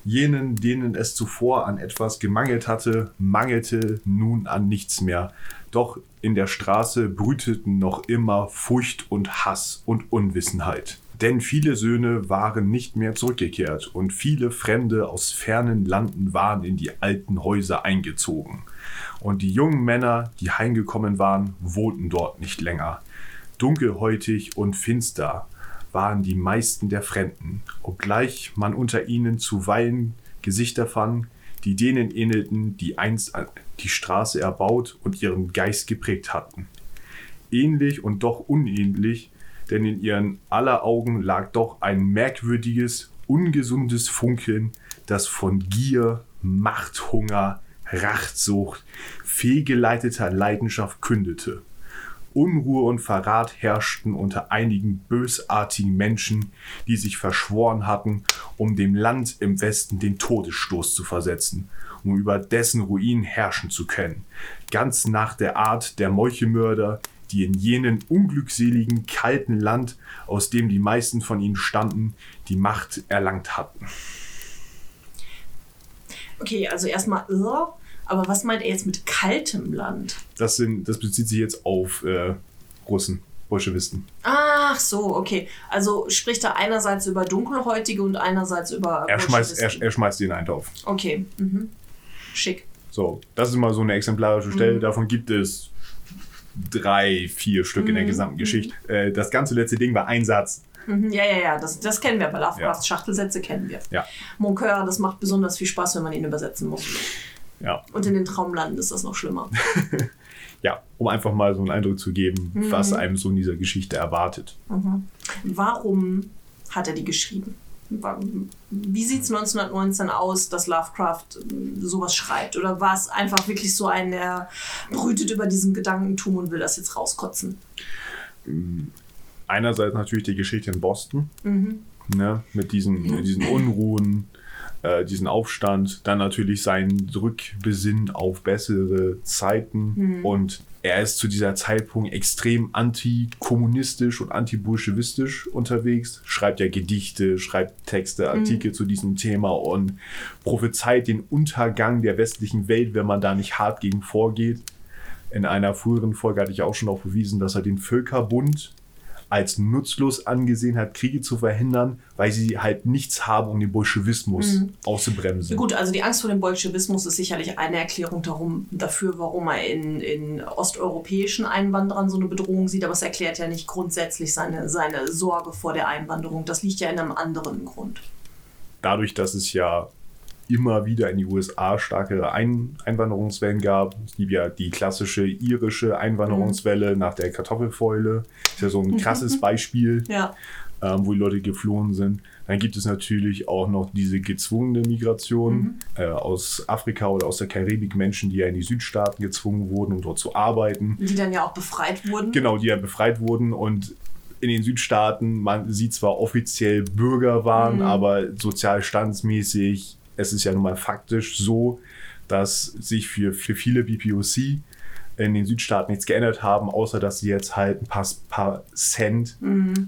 Jenen, denen es zuvor an etwas gemangelt hatte, mangelte nun an nichts mehr. Doch in der Straße brüteten noch immer Furcht und Hass und Unwissenheit. Denn viele Söhne waren nicht mehr zurückgekehrt und viele Fremde aus fernen Landen waren in die alten Häuser eingezogen. Und die jungen Männer, die heimgekommen waren, wohnten dort nicht länger. Dunkelhäutig und finster waren die meisten der Fremden, obgleich man unter ihnen zuweilen Gesichter fand, die denen ähnelten, die einst die Straße erbaut und ihren Geist geprägt hatten. Ähnlich und doch unähnlich, denn in ihren aller Augen lag doch ein merkwürdiges, ungesundes Funkeln, das von Gier, Machthunger, Rachsucht, fehlgeleiteter Leidenschaft kündete. Unruhe und Verrat herrschten unter einigen bösartigen Menschen, die sich verschworen hatten, um dem Land im Westen den Todesstoß zu versetzen, um über dessen Ruin herrschen zu können, ganz nach der Art der Meuchelmörder, die in jenem unglückseligen, kalten Land, aus dem die meisten von ihnen stammten, die Macht erlangt hatten. Okay, also erstmal, äh, aber was meint er jetzt mit kaltem Land? Das, sind, das bezieht sich jetzt auf äh, Russen, Bolschewisten. Ach so, okay. Also spricht er einerseits über Dunkelhäutige und einerseits über. Er schmeißt, er, er schmeißt den Eintopf. Okay, mhm. schick. So, das ist mal so eine exemplarische Stelle. Mhm. Davon gibt es drei, vier Stück in der Mhm. gesamten Geschichte. Äh, das ganze letzte Ding war ein Satz. Mhm, ja, ja, ja, das, das kennen wir. Bei Lovecrafts Ja. Schachtelsätze kennen wir. Ja. Moncoeur, das macht besonders viel Spaß, wenn man ihn übersetzen muss. Ja. Und in den Traumlanden ist das noch schlimmer. ja, um einfach mal so einen Eindruck zu geben, Mhm. was einem so in dieser Geschichte erwartet. Warum hat er die geschrieben? Wie sieht es 1919 aus, dass Lovecraft äh, sowas schreibt? Oder war es einfach wirklich so ein, der brütet über diesen Gedankentum und will das jetzt rauskotzen? Einerseits natürlich die Geschichte in Boston, Mhm. ne, mit diesen, mit diesen Unruhen, äh, diesen Aufstand, dann natürlich sein Rückbesinnen auf bessere Zeiten Mhm. und er ist zu dieser Zeitpunkt extrem antikommunistisch und antibolschewistisch unterwegs, schreibt ja Gedichte, schreibt Texte, Artikel zu diesem Thema und prophezeit den Untergang der westlichen Welt, wenn man da nicht hart gegen vorgeht. In einer früheren Folge hatte ich auch schon darauf bewiesen, dass er den Völkerbund als nutzlos angesehen hat, Kriege zu verhindern, weil sie halt nichts haben, um den Bolschewismus Mhm. auszubremsen. Gut, also die Angst vor dem Bolschewismus ist sicherlich eine Erklärung darum, dafür, warum er in, in osteuropäischen Einwanderern so eine Bedrohung sieht, aber es erklärt ja nicht grundsätzlich seine, seine Sorge vor der Einwanderung. Das liegt ja in einem anderen Grund. Dadurch, dass es ja immer wieder in die USA starke Ein Einwanderungswellen gab. Es gibt ja die klassische irische Einwanderungswelle nach der Kartoffelfäule. Ist ja so ein krasses Beispiel. Ja. ähm, wo die Leute geflohen sind. Dann gibt es natürlich auch noch diese gezwungene Migration äh, aus Afrika oder aus der Karibik, Menschen, die ja in die Südstaaten gezwungen wurden, um dort zu arbeiten. Die dann ja auch befreit wurden. Genau, die ja befreit wurden und in den Südstaaten, man sie zwar offiziell Bürger waren, aber sozial standsmäßig, es ist ja nun mal faktisch so, dass sich für, für viele BPOC in den Südstaaten nichts geändert haben, außer dass sie jetzt halt ein paar, paar Cent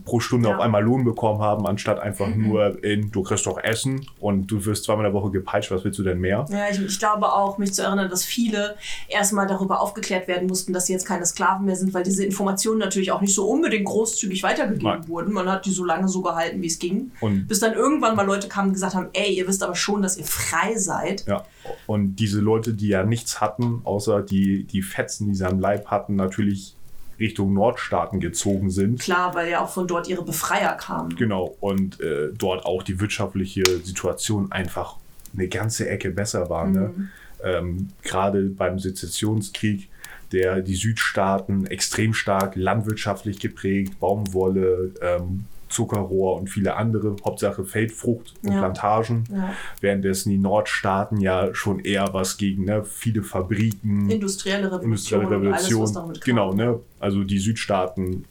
pro Stunde Ja. auf einmal Lohn bekommen haben, anstatt einfach nur in, du kriegst doch Essen und du wirst zweimal in der Woche gepeitscht, was willst du denn mehr? Ja, ich, ich glaube auch, mich zu erinnern, dass viele erstmal darüber aufgeklärt werden mussten, dass sie jetzt keine Sklaven mehr sind, weil diese Informationen natürlich auch nicht so unbedingt großzügig weitergegeben Nein. wurden. Man hat die so lange so gehalten, wie es ging. Und- Bis dann irgendwann mal Leute kamen und gesagt haben, ey, ihr wisst aber schon, dass ihr frei seid. Ja, und diese Leute, die ja nichts hatten, außer die, die Fetzen, die sie am Leib hatten, natürlich Richtung Nordstaaten gezogen sind. Klar, weil ja auch von dort ihre Befreier kamen. Genau, und äh, dort auch die wirtschaftliche Situation einfach eine ganze Ecke besser war. Ne? Ähm, Gerade beim Sezessionskrieg, der die Südstaaten extrem stark landwirtschaftlich geprägt, Baumwolle, ähm, Zuckerrohr und viele andere, Hauptsache Feldfrucht und Ja. Plantagen, Ja. währenddessen die Nordstaaten ja schon eher was gegen ne? viele Fabriken, Industrielle Revolution, industrielle Revolution. alles, was damit kam. genau, ne? Also die Südstaaten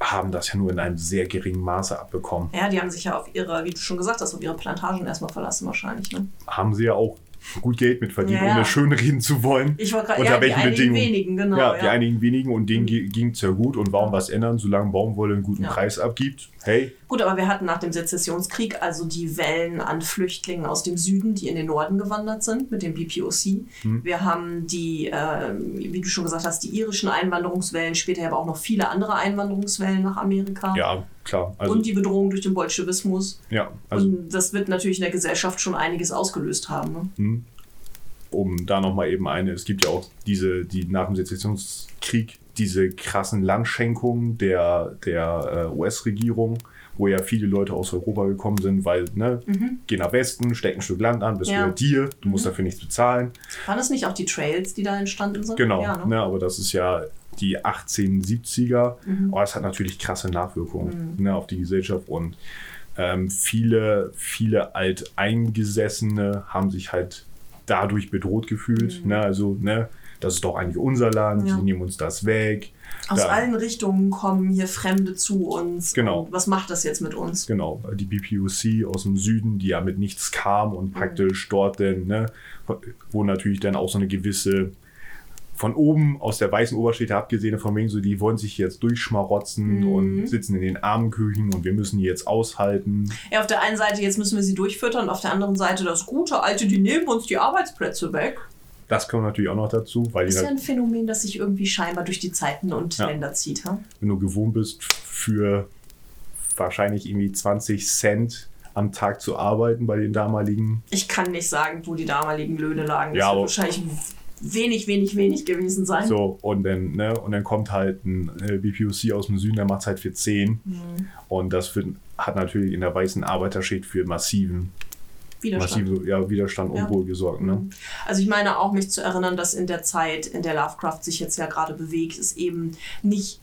haben das ja nur in einem sehr geringen Maße abbekommen. Ja, die haben sich ja auf ihre, wie du schon gesagt hast, auf ihre Plantagen erstmal verlassen wahrscheinlich. Ne? Haben sie ja auch gut Geld mit verdient, Ja, ohne schön reden zu wollen. Ich wollte gerade, ja, die einigen Bedingungen? wenigen, genau. ja, Ja, die einigen wenigen und denen ging es ja gut. Und warum was ändern, solange Baumwolle einen guten Ja. Preis abgibt? Hey, Gut, aber wir hatten nach dem Sezessionskrieg also die Wellen an Flüchtlingen aus dem Süden, die in den Norden gewandert sind mit dem BPOC. Hm. Wir haben die, äh, wie du schon gesagt hast, die irischen Einwanderungswellen, später aber auch noch viele andere Einwanderungswellen nach Amerika. ja, klar. Also, und die Bedrohung durch den Bolschewismus. ja, also und das wird natürlich in der Gesellschaft schon einiges ausgelöst haben. Ne? um da nochmal eben eine, es gibt ja auch diese, die nach dem Sezessionskrieg, diese krassen Landschenkungen der, der äh, US-Regierung, wo ja viele Leute aus Europa gekommen sind, weil, ne, geh nach Westen, steck ein Stück Land an, bist Mhm. Ja. Mhm. dir, du musst dafür nichts bezahlen. Waren das nicht auch die Trails, die da entstanden sind? Genau, Ja, ne? ne, aber das ist ja die 1870er. Mhm. Aber es hat natürlich krasse Nachwirkungen ne, auf die Gesellschaft und ähm, viele, viele Alteingesessene haben sich halt dadurch bedroht gefühlt. Ne, also, ne, das ist doch eigentlich unser Land, Mhm. Ja. sie nehmen uns das weg. Aus Da- allen Richtungen kommen hier Fremde zu uns. Genau. Und was macht das jetzt mit uns? Genau, die BPOC aus dem Süden, die ja mit nichts kam Mhm. und praktisch dort dann, ne, wo natürlich dann auch so eine gewisse von oben aus der weißen Oberstädte abgesehene von wegen so, die wollen sich jetzt durchschmarotzen Mhm. und sitzen in den Armenküchen und wir müssen die jetzt aushalten. Ja, auf der einen Seite, jetzt müssen wir sie durchfüttern, auf der anderen Seite das gute Alte, die nehmen uns die Arbeitsplätze weg. Das kommt natürlich auch noch dazu, weil Ist ja halt, ein Phänomen, das sich irgendwie scheinbar durch die Zeiten und Ja. Länder zieht. Ha? wenn du gewohnt bist, für wahrscheinlich irgendwie 20 Cent am Tag zu arbeiten bei den damaligen Ich kann nicht sagen, wo die damaligen Löhne lagen. Ja, das aber- wird wahrscheinlich wenig, wenig, wenig gewesen sein. So, und dann, ne, und dann kommt halt ein äh, BPOC aus dem Süden, der macht halt für 10. Mhm. Und das wird, hat natürlich in der weißen Arbeiterschicht für massiven, Widerstand. massiven ja, Widerstand und Ja. Unruhe gesorgt. Ne? Also ich meine auch, mich zu erinnern, dass in der Zeit, in der Lovecraft sich jetzt ja gerade bewegt, es eben nicht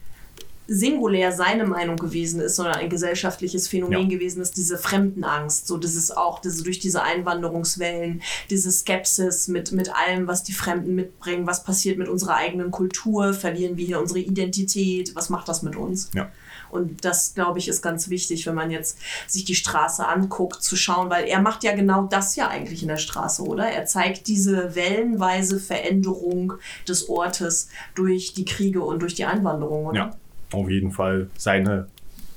singulär seine Meinung gewesen ist, sondern ein gesellschaftliches Phänomen Ja. gewesen ist, diese Fremdenangst. So, das ist auch diese, durch diese Einwanderungswellen, diese Skepsis mit, mit allem, was die Fremden mitbringen, was passiert mit unserer eigenen Kultur, verlieren wir hier unsere Identität, was macht das mit uns? Ja. Und das, glaube ich, ist ganz wichtig, wenn man jetzt sich die Straße anguckt, zu schauen, weil er macht ja genau das ja eigentlich in der Straße, oder? Er zeigt diese wellenweise Veränderung des Ortes durch die Kriege und durch die Einwanderung, oder? Ja, auf jeden Fall. Seine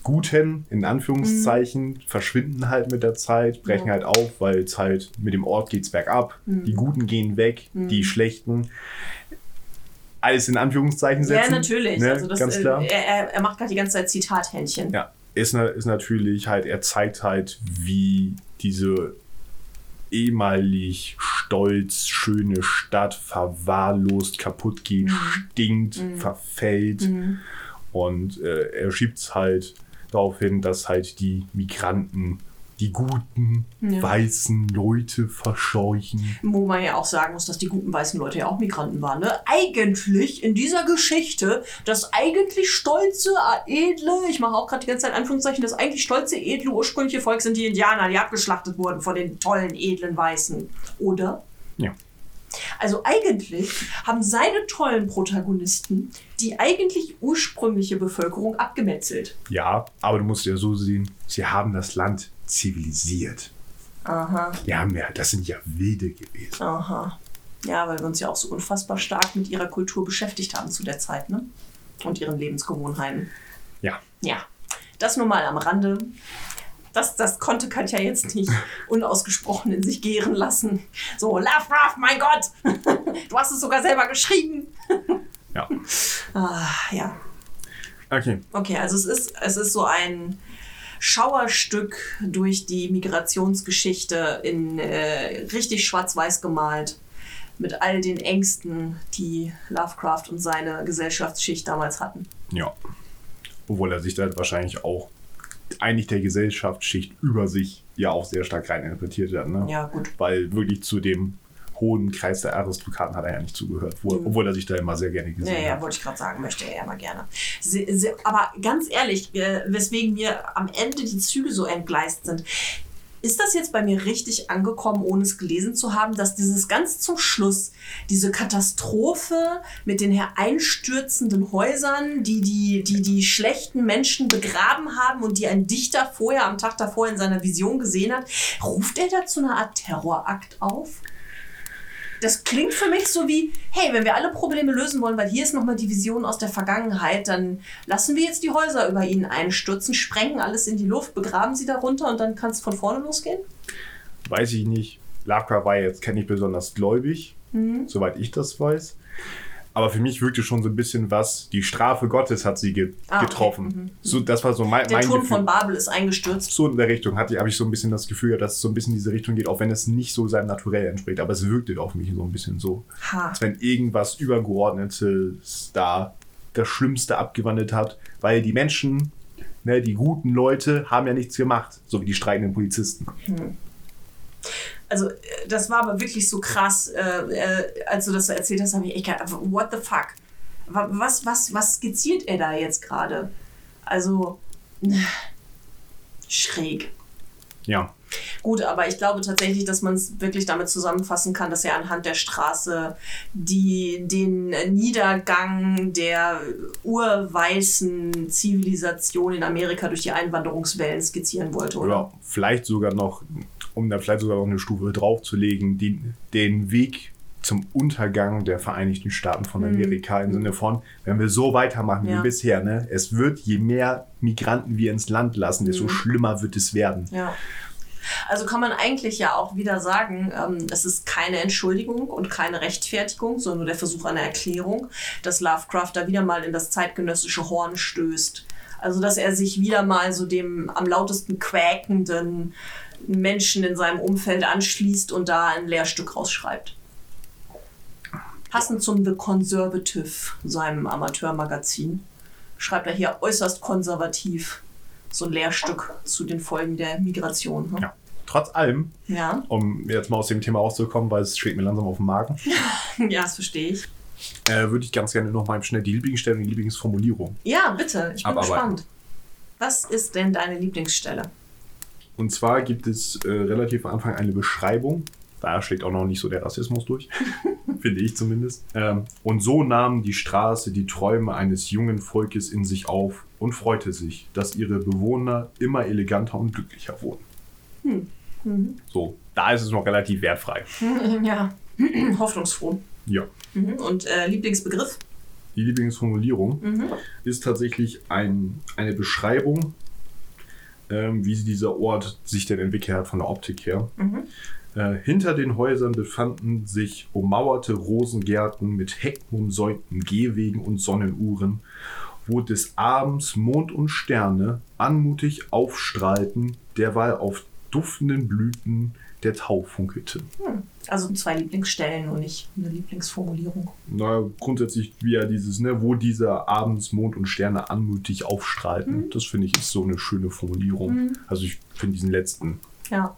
Guten, in Anführungszeichen, verschwinden halt mit der Zeit, brechen Mhm. Ja. halt auf, weil es halt mit dem Ort geht's bergab. Mhm. Die Guten gehen weg, Mhm. die Schlechten. Alles in Anführungszeichen setzen. Ja, natürlich. Ne? also das, Ganz äh, klar. Er, er, macht gerade die ganze Zeit Zitathändchen. Ja, ist, ist natürlich halt, er zeigt halt, wie diese ehemalig stolz, schöne Stadt verwahrlost, kaputt geht, stinkt, verfällt. Mhm. Und äh, er schiebt es halt darauf hin, dass halt die Migranten die guten, Ja. weißen Leute verscheuchen. Wo man ja auch sagen muss, dass die guten weißen Leute ja auch Migranten waren. Ne? Eigentlich in dieser Geschichte das eigentlich stolze, edle, ich mache auch gerade die ganze Zeit Anführungszeichen, das eigentlich stolze, edle, ursprüngliche Volk sind die Indianer, die abgeschlachtet wurden von den tollen, edlen Weißen. Oder? Ja. Also eigentlich haben seine tollen Protagonisten die eigentlich ursprüngliche Bevölkerung abgemetzelt. Ja, aber du musst ja so sehen, sie haben das Land zivilisiert. Aha, Die haben ja, das sind ja Wilde gewesen. aha. Ja, weil wir uns ja auch so unfassbar stark mit ihrer Kultur beschäftigt haben zu der Zeit, ne? Und ihren Lebensgewohnheiten. Ja. Ja, das nur mal am Rande. Das, das konnte Katja jetzt nicht unausgesprochen in sich gären lassen. So, Lovecraft, mein Gott! Du hast es sogar selber geschrieben. Ja. Ah, ja. Okay. Okay, also es ist, es ist so ein Schauerstück durch die Migrationsgeschichte in äh, richtig schwarz-weiß gemalt. Mit all den Ängsten, die Lovecraft und seine Gesellschaftsschicht damals hatten. Ja. Obwohl er sich da wahrscheinlich auch eigentlich der Gesellschaftsschicht über sich ja auch sehr stark reininterpretiert hat. Ne? Ja, gut. Weil wirklich zu dem hohen Kreis der Aristokraten hat er ja nicht zugehört, wo, Mhm. obwohl er sich da immer sehr gerne gesehen Ja, ja, hat. wollte ich gerade sagen, möchte er ja mal gerne. Se, se, aber ganz ehrlich, äh, weswegen mir am Ende die Züge so entgleist sind, ist das jetzt bei mir richtig angekommen, ohne es gelesen zu haben, dass dieses ganz zum Schluss, diese Katastrophe mit den hereinstürzenden Häusern, die die, die die schlechten Menschen begraben haben und die ein Dichter vorher am Tag davor in seiner Vision gesehen hat, ruft er da zu einer Art Terrorakt auf? Das klingt für mich so wie, hey, wenn wir alle Probleme lösen wollen, weil hier ist nochmal die Vision aus der Vergangenheit, dann lassen wir jetzt die Häuser über ihnen einstürzen, sprengen alles in die Luft, begraben sie darunter und dann kann es von vorne losgehen? Weiß ich nicht. Lovecraft war jetzt nicht besonders gläubig, Mhm. soweit ich das weiß. Aber für mich wirkte schon so ein bisschen was, die Strafe Gottes hat sie ge Ah, okay. getroffen. Mhm. So, das war so mein, Der mein Turm Gefühl. von Babel ist eingestürzt. so in der Richtung hatte habe ich so ein bisschen das Gefühl, dass es so ein bisschen in diese Richtung geht, auch wenn es nicht so seinem Naturell entspricht. Aber es wirkte auf mich so ein bisschen so, Ha. als wenn irgendwas Übergeordnetes da das Schlimmste abgewandelt hat, weil die Menschen, ne, die guten Leute, haben ja nichts gemacht, so wie die streitenden Polizisten. Also, äh, das war aber wirklich so krass. Äh, äh, als du das so erzählt hast, habe ich echt gedacht, what the fuck? Wa- Was, was, was skizziert er da jetzt gerade? Also, schräg. Ja, Gut, aber ich glaube tatsächlich, dass man es wirklich damit zusammenfassen kann, dass er anhand der Straße die, den Niedergang der urweißen Zivilisation in Amerika durch die Einwanderungswellen skizzieren wollte, oder? oder vielleicht sogar noch, um da vielleicht sogar noch eine Stufe draufzulegen, den, den Weg zum Untergang der Vereinigten Staaten von Amerika im Sinne von, wenn wir so weitermachen Ja. wie bisher, ne, es wird, je mehr Migranten wir ins Land lassen, desto schlimmer wird es werden. Ja. Also kann man eigentlich ja auch wieder sagen, ähm, es ist keine Entschuldigung und keine Rechtfertigung, sondern nur der Versuch einer Erklärung, dass Lovecraft da wieder mal in das zeitgenössische Horn stößt. Also dass er sich wieder mal so dem am lautesten quäkenden Menschen in seinem Umfeld anschließt und da ein Lehrstück rausschreibt. Passend zum The Conservative, seinem Amateurmagazin, schreibt er hier äußerst konservativ so ein Lehrstück zu den Folgen der Migration. Ne? Ja. Trotz allem, Ja. um jetzt mal aus dem Thema rauszukommen, weil es steht mir langsam auf dem Magen, ja, das verstehe ich. äh, würde ich ganz gerne noch mal schnell die Lieblingsstelle und die Lieblingsformulierung. Ja, bitte, ich bin Abarbeiten. gespannt. Was ist denn deine Lieblingsstelle? Und zwar gibt es äh, relativ am Anfang eine Beschreibung. Da schlägt auch noch nicht so der Rassismus durch, finde ich zumindest. Ähm, und so nahm die Straße die Träume eines jungen Volkes in sich auf und freute sich, dass ihre Bewohner immer eleganter und glücklicher wurden. Mhm. So, da ist es noch relativ wertfrei. Ja, hoffnungsfroh. Ja. Mhm. Und äh, Lieblingsbegriff? Die Lieblingsformulierung Mhm. ist tatsächlich ein, eine Beschreibung, ähm, wie dieser Ort sich denn entwickelt hat von der Optik her. Mhm. Äh, hinter den Häusern befanden sich ummauerte Rosengärten mit heckenumsäumten Gehwegen und Sonnenuhren, wo des Abends Mond und Sterne anmutig aufstrahlten, derweil auf duftenden Blüten der Tau funkelte. Also zwei Lieblingsstellen und nicht eine Lieblingsformulierung. Na, grundsätzlich wie ja dieses, ne, wo dieser abends Mond und Sterne anmutig aufstrahlten. Das finde ich ist so eine schöne Formulierung. Mhm. Also ich finde diesen letzten Ja.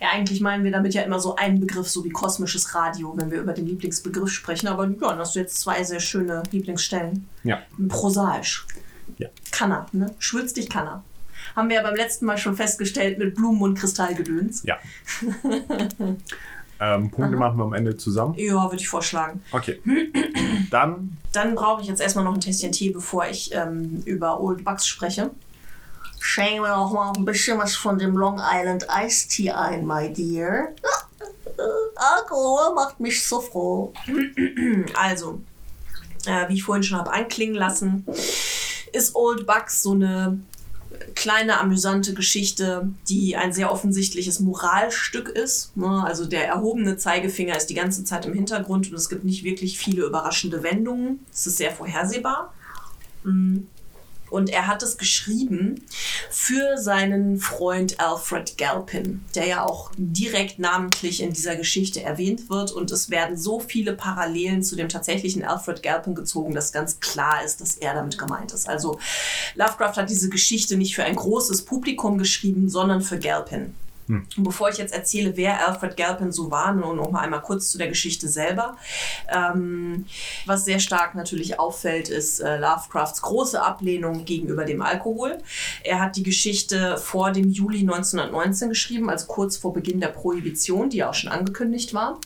Ja, eigentlich meinen wir damit ja immer so einen Begriff, so wie kosmisches Radio, wenn wir über den Lieblingsbegriff sprechen. Aber ja, dann hast du jetzt zwei sehr schöne Lieblingsstellen. Ja. Prosaisch. Ja. Kann er, ne? Schwülst dich kann er. Haben wir ja beim letzten Mal schon festgestellt mit Blumen und Kristallgedöns. Ja. ähm, Punkte machen wir am Ende zusammen. Ja, würde ich vorschlagen. Okay. Dann Dann brauche ich jetzt erstmal noch ein Tässchen Tee, bevor ich ähm, über Old Bucks spreche. Schenken wir noch mal ein bisschen was von dem Long Island Iced Tea ein, my dear. Alkohol macht mich so froh. Also, äh, wie ich vorhin schon habe anklingen lassen, ist Old Bucks so eine kleine amüsante Geschichte, die ein sehr offensichtliches Moralstück ist. Ne? Also der erhobene Zeigefinger ist die ganze Zeit im Hintergrund und es gibt nicht wirklich viele überraschende Wendungen. Es ist sehr vorhersehbar. Und er hat es geschrieben für seinen Freund Alfred Galpin, der ja auch direkt namentlich in dieser Geschichte erwähnt wird. Und es werden so viele Parallelen zu dem tatsächlichen Alfred Galpin gezogen, dass ganz klar ist, dass er damit gemeint ist. Also Lovecraft hat diese Geschichte nicht für ein großes Publikum geschrieben, sondern für Galpin. Und bevor ich jetzt erzähle, wer Alfred Galpin so war, nur noch mal einmal kurz zu der Geschichte selber. Ähm, was sehr stark natürlich auffällt, ist äh, Lovecrafts große Ablehnung gegenüber dem Alkohol. Er hat die Geschichte vor dem Juli 1919 geschrieben, also kurz vor Beginn der Prohibition, die ja auch schon angekündigt war.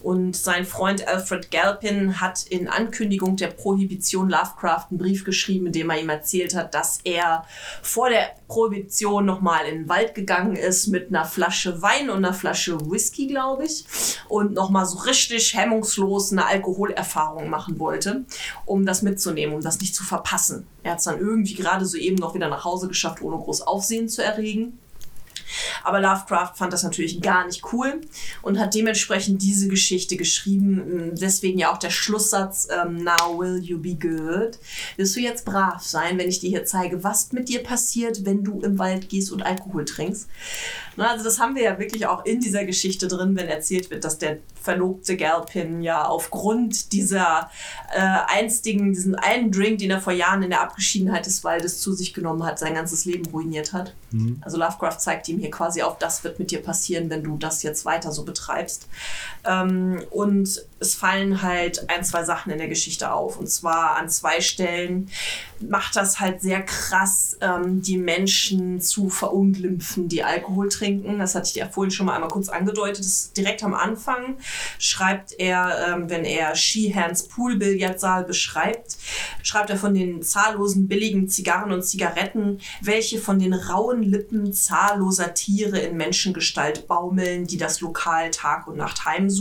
Und sein Freund Alfred Galpin hat in Ankündigung der Prohibition Lovecraft einen Brief geschrieben, in dem er ihm erzählt hat, dass er vor der Prohibition nochmal in den Wald gegangen ist mit einer Flasche Wein und einer Flasche Whisky, glaube ich, und nochmal so richtig hemmungslos eine Alkoholerfahrung machen wollte, um das mitzunehmen, um das nicht zu verpassen. Er hat es dann irgendwie gerade soeben noch wieder nach Hause geschafft, ohne groß Aufsehen zu erregen. Aber Lovecraft fand das natürlich gar nicht cool und hat dementsprechend diese Geschichte geschrieben. Deswegen ja auch der Schlusssatz, ähm, Now will you be good. Wirst du jetzt brav sein, wenn ich dir hier zeige, was mit dir passiert, wenn du im Wald gehst und Alkohol trinkst? Na, also das haben wir ja wirklich auch in dieser Geschichte drin, wenn erzählt wird, dass der verlobte Galpin ja aufgrund dieser äh, einstigen, diesen einen Drink, den er vor Jahren in der Abgeschiedenheit des Waldes zu sich genommen hat, sein ganzes Leben ruiniert hat. Also Lovecraft zeigt ihm hier quasi auf, das wird mit dir passieren, wenn du das jetzt weiter so betreibst. Ähm, und es fallen halt ein, zwei Sachen in der Geschichte auf. Und zwar an zwei Stellen macht das halt sehr krass, ähm, die Menschen zu verunglimpfen, die Alkohol trinken. Das hatte ich ja vorhin schon mal einmal kurz angedeutet. Direkt am Anfang schreibt er, ähm, wenn er Sheehans Poolbillardsaal beschreibt, schreibt er von den zahllosen billigen Zigarren und Zigaretten, welche von den rauen Lippen zahlloser Tiere in Menschengestalt baumeln, die das Lokal Tag und Nacht heimsuchen.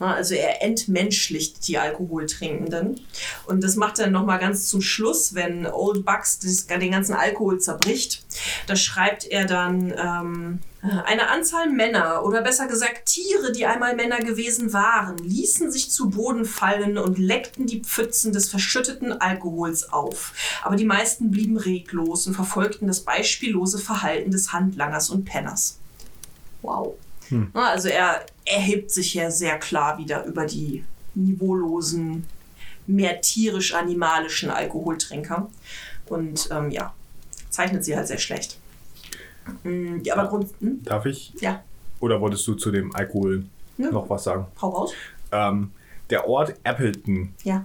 Na, Also er entmenschlicht die Alkoholtrinkenden. Und das macht er nochmal ganz zum Schluss, wenn Old Bucks den ganzen Alkohol zerbricht. Da schreibt er dann, ähm, eine Anzahl Männer oder besser gesagt Tiere, die einmal Männer gewesen waren, ließen sich zu Boden fallen und leckten die Pfützen des verschütteten Alkohols auf. Aber die meisten blieben reglos und verfolgten das beispiellose Verhalten des Handlangers und Penners. Wow. Na, Also er erhebt sich hier sehr klar wieder über die niveaulosen, mehr tierisch-animalischen Alkoholtrinker. Und ähm, ja, zeichnet sie halt sehr schlecht. Mm, Ja, aber Grund, hm? darf ich? ja, Oder wolltest du zu dem Alkohol Ja. noch was sagen? hau raus. Ähm, der Ort Appleton, Ja.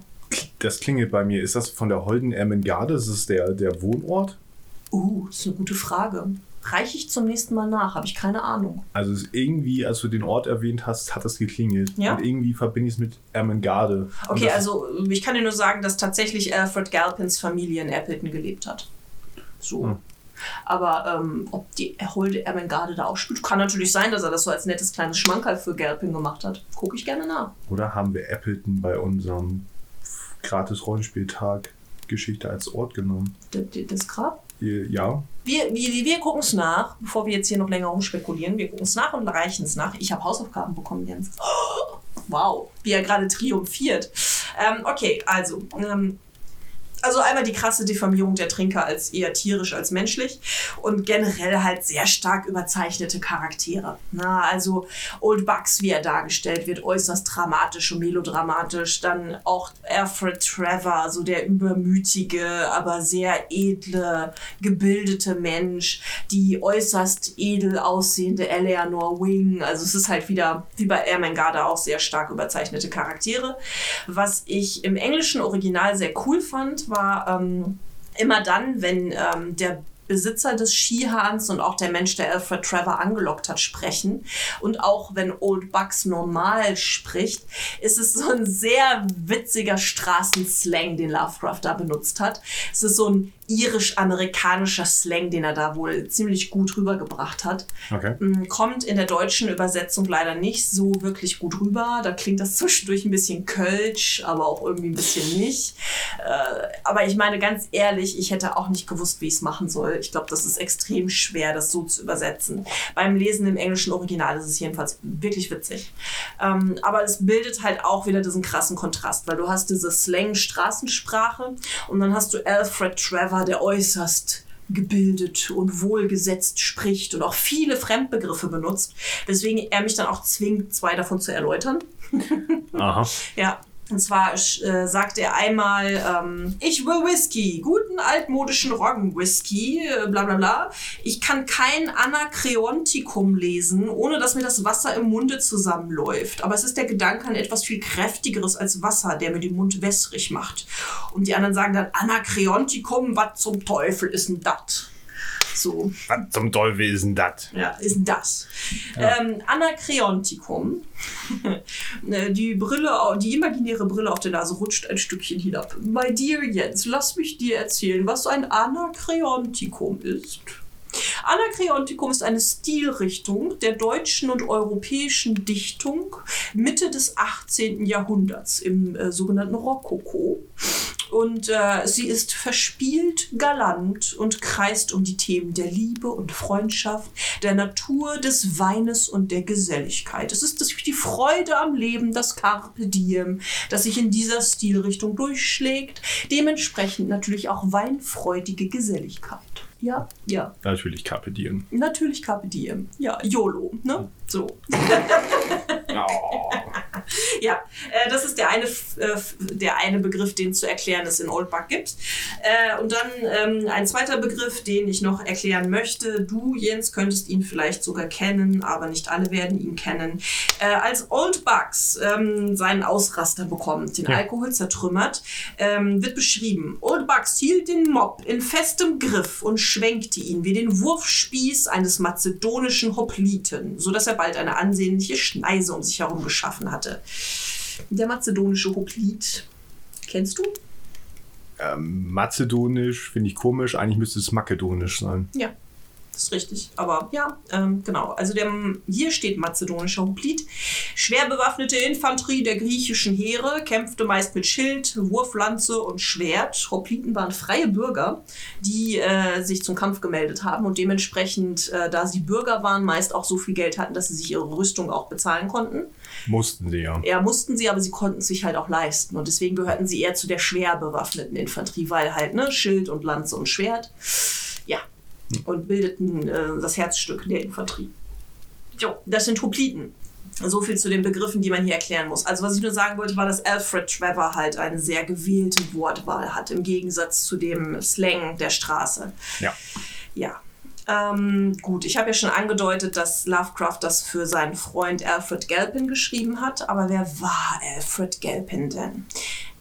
das klingelt bei mir. Ist das von der Holden Ermengarde? Ist es der, der Wohnort? Uh, das ist eine gute Frage. Reiche ich zum nächsten Mal nach, habe ich keine Ahnung. Also es ist irgendwie, als du den Ort erwähnt hast, hat das geklingelt. Ja? Und irgendwie verbinde ich es mit Ermengarde. Okay, also ich kann dir nur sagen, dass tatsächlich Alfred Galpins Familie in Appleton gelebt hat. So. Hm. Aber ähm, ob die Holde Ermengarde da auch spielt, kann natürlich sein, dass er das so als nettes kleines Schmankerl für Galpin gemacht hat. Gucke ich gerne nach. Oder haben wir Appleton bei unserem gratis Rollenspieltag Geschichte als Ort genommen? Das, das Grab? Ja, Wir, wir, wir gucken es nach, bevor wir jetzt hier noch länger rumspekulieren. Wir gucken es nach und reichen es nach. Ich habe Hausaufgaben bekommen, Jens. Wow, wie er gerade triumphiert. Ähm, okay, also, ähm, Also einmal die krasse Diffamierung der Trinker als eher tierisch als menschlich und generell halt sehr stark überzeichnete Charaktere. Na, also Old Bucks, wie er dargestellt wird, äußerst dramatisch und melodramatisch. Dann auch Alfred Trevor, so der übermütige, aber sehr edle, gebildete Mensch. Die äußerst edel aussehende Eleanor Wing. Also es ist halt wieder, wie bei Ermengarde, auch sehr stark überzeichnete Charaktere. Was ich im englischen Original sehr cool fand, war ähm, immer dann, wenn ähm, der Besitzer des Skihahns und auch der Mensch, der Alfred Trevor angelockt hat, sprechen. Und auch wenn Old Bucks normal spricht, ist es so ein sehr witziger Straßenslang, den Lovecraft da benutzt hat. Es ist so ein irisch-amerikanischer Slang, den er da wohl ziemlich gut rübergebracht hat. Okay. Mm, Kommt in der deutschen Übersetzung leider nicht so wirklich gut rüber. Da klingt das zwischendurch ein bisschen kölsch, aber auch irgendwie ein bisschen nicht. Äh, aber ich meine ganz ehrlich, ich hätte auch nicht gewusst, wie ich es machen soll. Ich glaube, das ist extrem schwer, das so zu übersetzen. Beim Lesen im englischen Original ist es jedenfalls wirklich witzig. Ähm, aber es bildet halt auch wieder diesen krassen Kontrast, weil du hast diese Slang-Straßensprache und dann hast du Alfred Trevor, der äußerst gebildet und wohlgesetzt spricht und auch viele Fremdbegriffe benutzt, weswegen er mich dann auch zwingt, zwei davon zu erläutern. Aha. Ja. Und zwar äh, sagt er einmal, ähm, ich will Whisky, guten altmodischen Roggen-Whisky, äh, bla bla bla. Ich kann kein Anakreontikum lesen, ohne dass mir das Wasser im Munde zusammenläuft. Aber es ist der Gedanke an etwas viel kräftigeres als Wasser, der mir den Mund wässrig macht. Und die anderen sagen dann, Anakreontikum, was zum Teufel ist denn das? So. Was zum Teufel ist denn das? Ja, ist das. Ähm, Anakreontikum. Die Brille, die imaginäre Brille auf der Nase rutscht ein Stückchen hinab. My dear Jens, lass mich dir erzählen, was ein Anakreontikum ist. Anakreontikum ist eine Stilrichtung der deutschen und europäischen Dichtung Mitte des 18. Jahrhunderts im äh, sogenannten Rokoko. Und äh, sie ist verspielt, galant und kreist um die Themen der Liebe und Freundschaft, der Natur, des Weines und der Geselligkeit. Es ist die Freude am Leben, das Carpe Diem, das sich in dieser Stilrichtung durchschlägt. Dementsprechend natürlich auch weinfreudige Geselligkeit. Ja, ja. Natürlich Carpe Diem. Natürlich Carpe Diem. Ja, YOLO, ne? So. Ja, äh, das ist der eine, äh, der eine Begriff, den zu erklären es in Old Buck gibt. Äh, und dann ähm, ein zweiter Begriff, den ich noch erklären möchte. Du, Jens, könntest ihn vielleicht sogar kennen, aber nicht alle werden ihn kennen. Äh, als Old Bucks ähm, seinen Ausraster bekommt, den Ja. Alkohol zertrümmert, ähm, wird beschrieben. Old Bucks hielt den Mob in festem Griff und schwenkte ihn wie den Wurfspieß eines mazedonischen Hopliten, sodass er bald eine ansehnliche Schneise um sich herum geschaffen hatte. Der mazedonische Hoplit. Kennst du? Ähm, Mazedonisch finde ich komisch. Eigentlich müsste es makedonisch sein. Ja, ist richtig. Aber ja, ähm, genau. Also der, hier steht mazedonischer Hoplit. Schwer bewaffnete Infanterie der griechischen Heere kämpfte meist mit Schild, Wurflanze und Schwert. Hopliten waren freie Bürger, die äh, sich zum Kampf gemeldet haben und dementsprechend, äh, da sie Bürger waren, meist auch so viel Geld hatten, dass sie sich ihre Rüstung auch bezahlen konnten. Mussten sie ja. Ja, mussten sie, aber sie konnten es sich halt auch leisten. Und deswegen gehörten sie eher zu der schwer bewaffneten Infanterie, weil halt, ne, Schild und Lanze und Schwert. Und bildeten äh, das Herzstück der Infanterie. Jo, das sind Hopliten. So viel zu den Begriffen, die man hier erklären muss. Also, was ich nur sagen wollte, war, dass Alfred Trevor halt eine sehr gewählte Wortwahl hat, im Gegensatz zu dem Slang der Straße. Ja. Ja. Ähm, gut, ich habe ja schon angedeutet, dass Lovecraft das für seinen Freund Alfred Galpin geschrieben hat, aber wer war Alfred Galpin denn?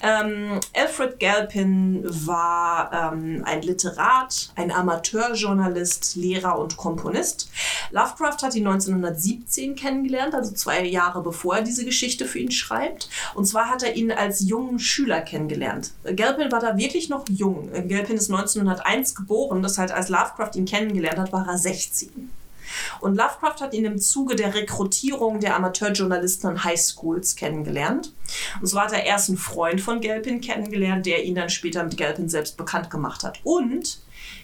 Ähm, Alfred Galpin war ähm, ein Literat, ein Amateurjournalist, Lehrer und Komponist. Lovecraft hat ihn 1917 kennengelernt, also zwei Jahre bevor er diese Geschichte für ihn schreibt. Und zwar hat er ihn als jungen Schüler kennengelernt. Galpin war da wirklich noch jung. Galpin ist 1901 geboren, das heißt, als Lovecraft ihn kennengelernt hat, war er 16. Und Lovecraft hat ihn im Zuge der Rekrutierung der Amateurjournalisten an Highschools kennengelernt. Und so hat er erst einen Freund von Galpin kennengelernt, der ihn dann später mit Galpin selbst bekannt gemacht hat. Und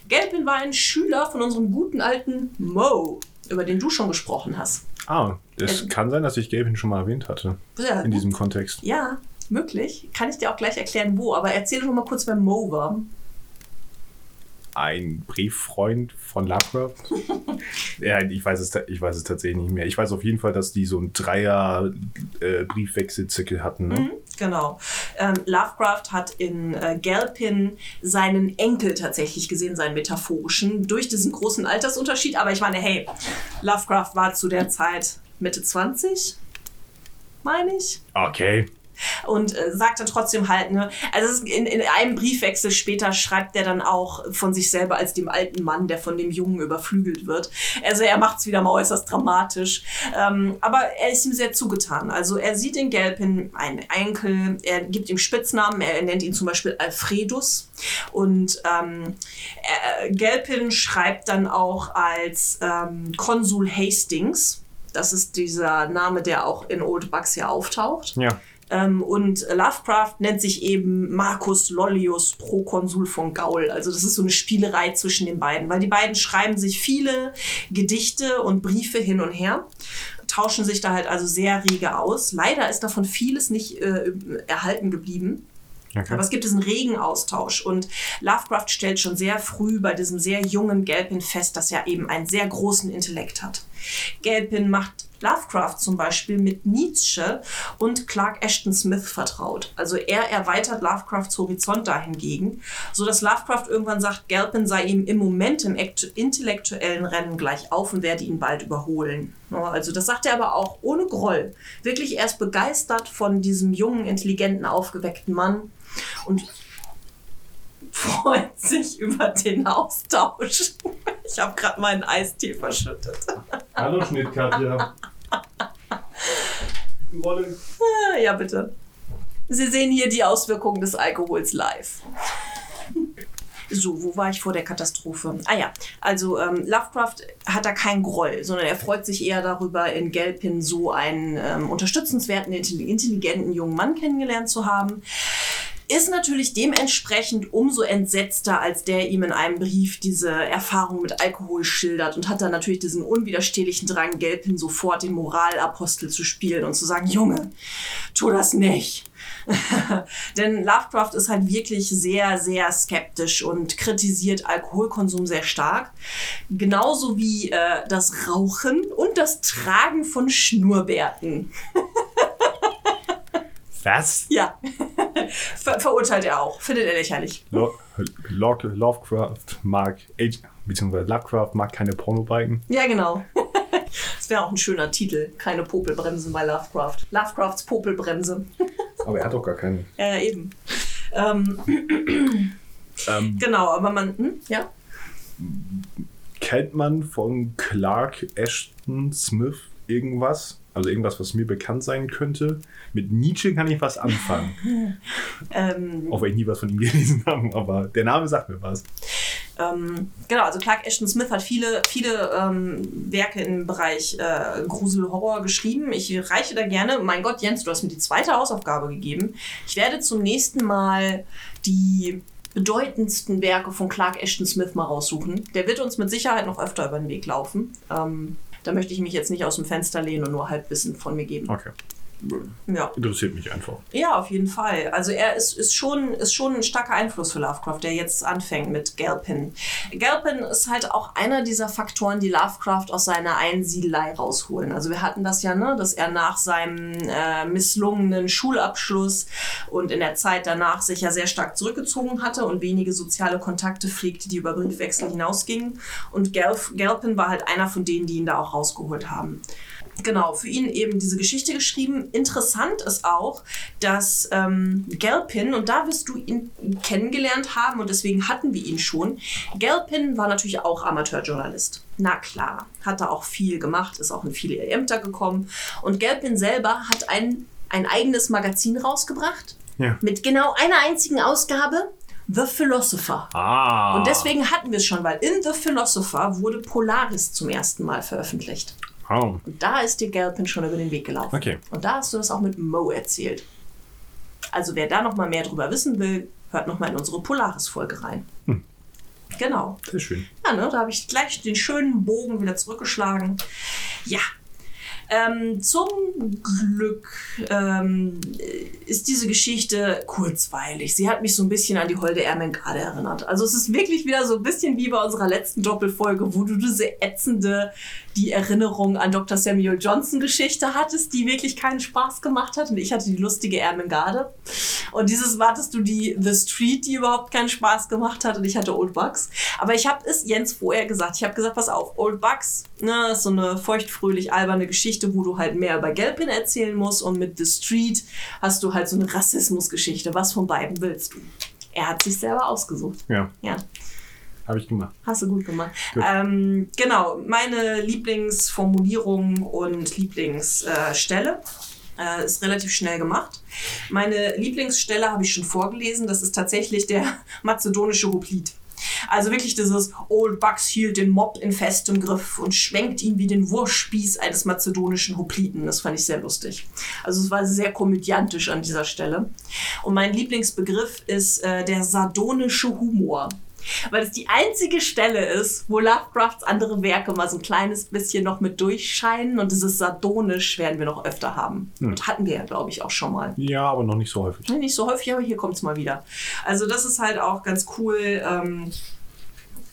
Galpin war ein Schüler von unserem guten alten Mo, über den du schon gesprochen hast. Ah, es Äh, kann sein, dass ich Gavin schon mal erwähnt hatte. Ja, In diesem Kontext. ja, Möglich. Kann ich dir auch gleich erklären, wo. Aber erzähl doch mal kurz, wer Mo war. Ein Brieffreund von Lovecraft. ja, ich weiß, es, ich weiß es tatsächlich nicht mehr. Ich weiß auf jeden Fall, dass die so einen Dreier äh, hatten. Ne? Mhm, genau. Ähm, Lovecraft hat in äh, Galpin seinen Enkel tatsächlich gesehen, seinen metaphorischen, durch diesen großen Altersunterschied. Aber ich meine, hey, Lovecraft war zu der Zeit Mitte 20, meine ich. Okay. Und äh, sagt dann trotzdem halt, ne, also in, in einem Briefwechsel später schreibt er dann auch von sich selber als dem alten Mann, der von dem Jungen überflügelt wird. Also er macht es wieder mal äußerst dramatisch. Ähm, aber er ist ihm sehr zugetan. Also er sieht in Gelpin einen Enkel, er gibt ihm Spitznamen, er nennt ihn zum Beispiel Alfredus. Und ähm, er, Gelpin schreibt dann auch als ähm, Konsul Hastings. Das ist dieser Name, der auch in Old Bucks ja auftaucht. Ja. Ähm, und Lovecraft nennt sich eben Marcus Lollius, Prokonsul von Gaul. Also das ist so eine Spielerei zwischen den beiden, weil die beiden schreiben sich viele Gedichte und Briefe hin und her tauschen sich da halt also sehr rege aus. Leider ist davon vieles nicht äh, erhalten geblieben. Okay. Aber es gibt diesen regen Austausch und Lovecraft stellt schon sehr früh bei diesem sehr jungen Gelpin fest, dass er eben einen sehr großen Intellekt hat. Gelpin macht Lovecraft zum Beispiel mit Nietzsche und Clark Ashton Smith vertraut. Also er erweitert Lovecrafts Horizont dahingegen, sodass Lovecraft irgendwann sagt, Galpin sei ihm im Moment im intellektuellen Rennen gleich auf und werde ihn bald überholen. Also das sagt er aber auch ohne Groll. Wirklich, er ist begeistert von diesem jungen, intelligenten, aufgeweckten Mann und freut sich über den Austausch. Ich habe gerade meinen Eistee verschüttet. Hallo Schnittkatja. Rolle. Ah, Ja, bitte. Sie sehen hier die Auswirkungen des Alkohols live. So, wo war ich vor der Katastrophe? Ah ja, also ähm, Lovecraft hat da keinen Groll, sondern er freut sich eher darüber, in Gelpin so einen ähm, unterstützenswerten, intelli- intelligenten jungen Mann kennengelernt zu haben. Ist natürlich dementsprechend umso entsetzter, als der ihm in einem Brief diese Erfahrung mit Alkohol schildert und hat dann natürlich diesen unwiderstehlichen Drang, Gelpin sofort den Moralapostel zu spielen und zu sagen, Junge, tu das nicht. Denn Lovecraft ist halt wirklich sehr, sehr skeptisch und kritisiert Alkoholkonsum sehr stark. Genauso wie äh, das Rauchen und das Tragen von Schnurrbärten. Was? Ja, Ver verurteilt er auch. Findet er lächerlich. Lo Lo Lovecraft mag, beziehungsweise Lovecraft mag keine Pornobalken. Ja, genau. Das wäre auch ein schöner Titel. Keine Popelbremsen bei Lovecraft. Lovecrafts Popelbremse. Aber er hat doch gar keine. Ja, eben. Ähm, Ähm, genau, aber man, hm, ja. kennt man von Clark Ashton Smith irgendwas? Also irgendwas, was mir bekannt sein könnte? Mit Nietzsche kann ich was anfangen. Ähm, Auch wenn ich nie was von ihm gelesen habe, aber der Name sagt mir was. Ähm, genau, also Clark Ashton Smith hat viele, viele ähm, Werke im Bereich äh, Grusel-Horror geschrieben. Ich reiche da gerne, mein Gott, Jens, du hast mir die zweite Hausaufgabe gegeben. Ich werde zum nächsten Mal die bedeutendsten Werke von Clark Ashton Smith mal raussuchen. Der wird uns mit Sicherheit noch öfter über den Weg laufen. Ähm, da möchte ich mich jetzt nicht aus dem Fenster lehnen und nur Halbwissen von mir geben. Okay. Ja. Interessiert mich einfach. Ja, auf jeden Fall. Also er ist, ist, schon, ist schon ein starker Einfluss für Lovecraft, der jetzt anfängt mit Galpin. Galpin ist halt auch einer dieser Faktoren, die Lovecraft aus seiner Einsiedelei rausholen. Also wir hatten das ja, ne, dass er nach seinem äh, misslungenen Schulabschluss und in der Zeit danach sich ja sehr stark zurückgezogen hatte und wenige soziale Kontakte pflegte, die über Briefwechsel hinausgingen. Und Galpin war halt einer von denen, die ihn da auch rausgeholt haben. Genau, für ihn eben diese Geschichte geschrieben. Interessant ist auch, dass ähm, Galpin, und da wirst du ihn kennengelernt haben und deswegen hatten wir ihn schon, Galpin war natürlich auch Amateurjournalist. Na klar, hat er auch viel gemacht, ist auch in viele Ämter gekommen. Und Galpin selber hat ein, ein eigenes Magazin rausgebracht Ja. mit genau einer einzigen Ausgabe. The Philosopher. Ah. Und deswegen hatten wir es schon, weil in The Philosopher wurde Polaris zum ersten Mal veröffentlicht. Oh. Und da ist dir Galpin schon über den Weg gelaufen. Okay. Und da hast du das auch mit Mo erzählt. Also wer da noch mal mehr drüber wissen will, hört noch mal in unsere Polaris-Folge rein. Hm. Genau. Sehr schön. Ja, ne, da habe ich gleich den schönen Bogen wieder zurückgeschlagen. Ja. Ähm, zum Glück ähm, ist diese Geschichte kurzweilig. Sie hat mich so ein bisschen an die Holde Ermengarde erinnert. Also es ist wirklich wieder so ein bisschen wie bei unserer letzten Doppelfolge, wo du diese ätzende, die Erinnerung an Dr. Samuel Johnson Geschichte hattest, die wirklich keinen Spaß gemacht hat. Und ich hatte die lustige Ermengarde. Und dieses Mal hattest du die The Street, die überhaupt keinen Spaß gemacht hat. Und ich hatte Old Bucks. Aber ich habe es Jens vorher gesagt. Ich habe gesagt, pass auf, Old Bucks, ne, ist so eine feuchtfröhlich alberne Geschichte, wo du halt mehr über Gelpin erzählen musst. Und mit The Street hast du halt so eine Rassismusgeschichte. Was von beiden willst du? Er hat sich selber ausgesucht. Ja, Ja, habe ich gemacht. hast du gut gemacht. Gut. Ähm, genau, meine Lieblingsformulierung und Lieblingsstelle äh, ist relativ schnell gemacht. Meine Lieblingsstelle habe ich schon vorgelesen. Das ist tatsächlich der mazedonische Hoplite. Also wirklich dieses Old Bucks hielt den Mob in festem Griff und schwenkt ihn wie den Wurfspieß eines mazedonischen Hopliten. Das fand ich sehr lustig. Also es war sehr komödiantisch an dieser Stelle. Und mein Lieblingsbegriff ist äh, der sardonische Humor. Weil es die einzige Stelle ist, wo Lovecrafts andere Werke mal so ein kleines bisschen noch mit durchscheinen und dieses sardonisch werden wir noch öfter haben. Und hatten wir ja, glaube ich, auch schon mal. Ja, aber noch nicht so häufig. Nee, Nicht so häufig, aber hier kommt es mal wieder. Also das ist halt auch ganz cool, ähm,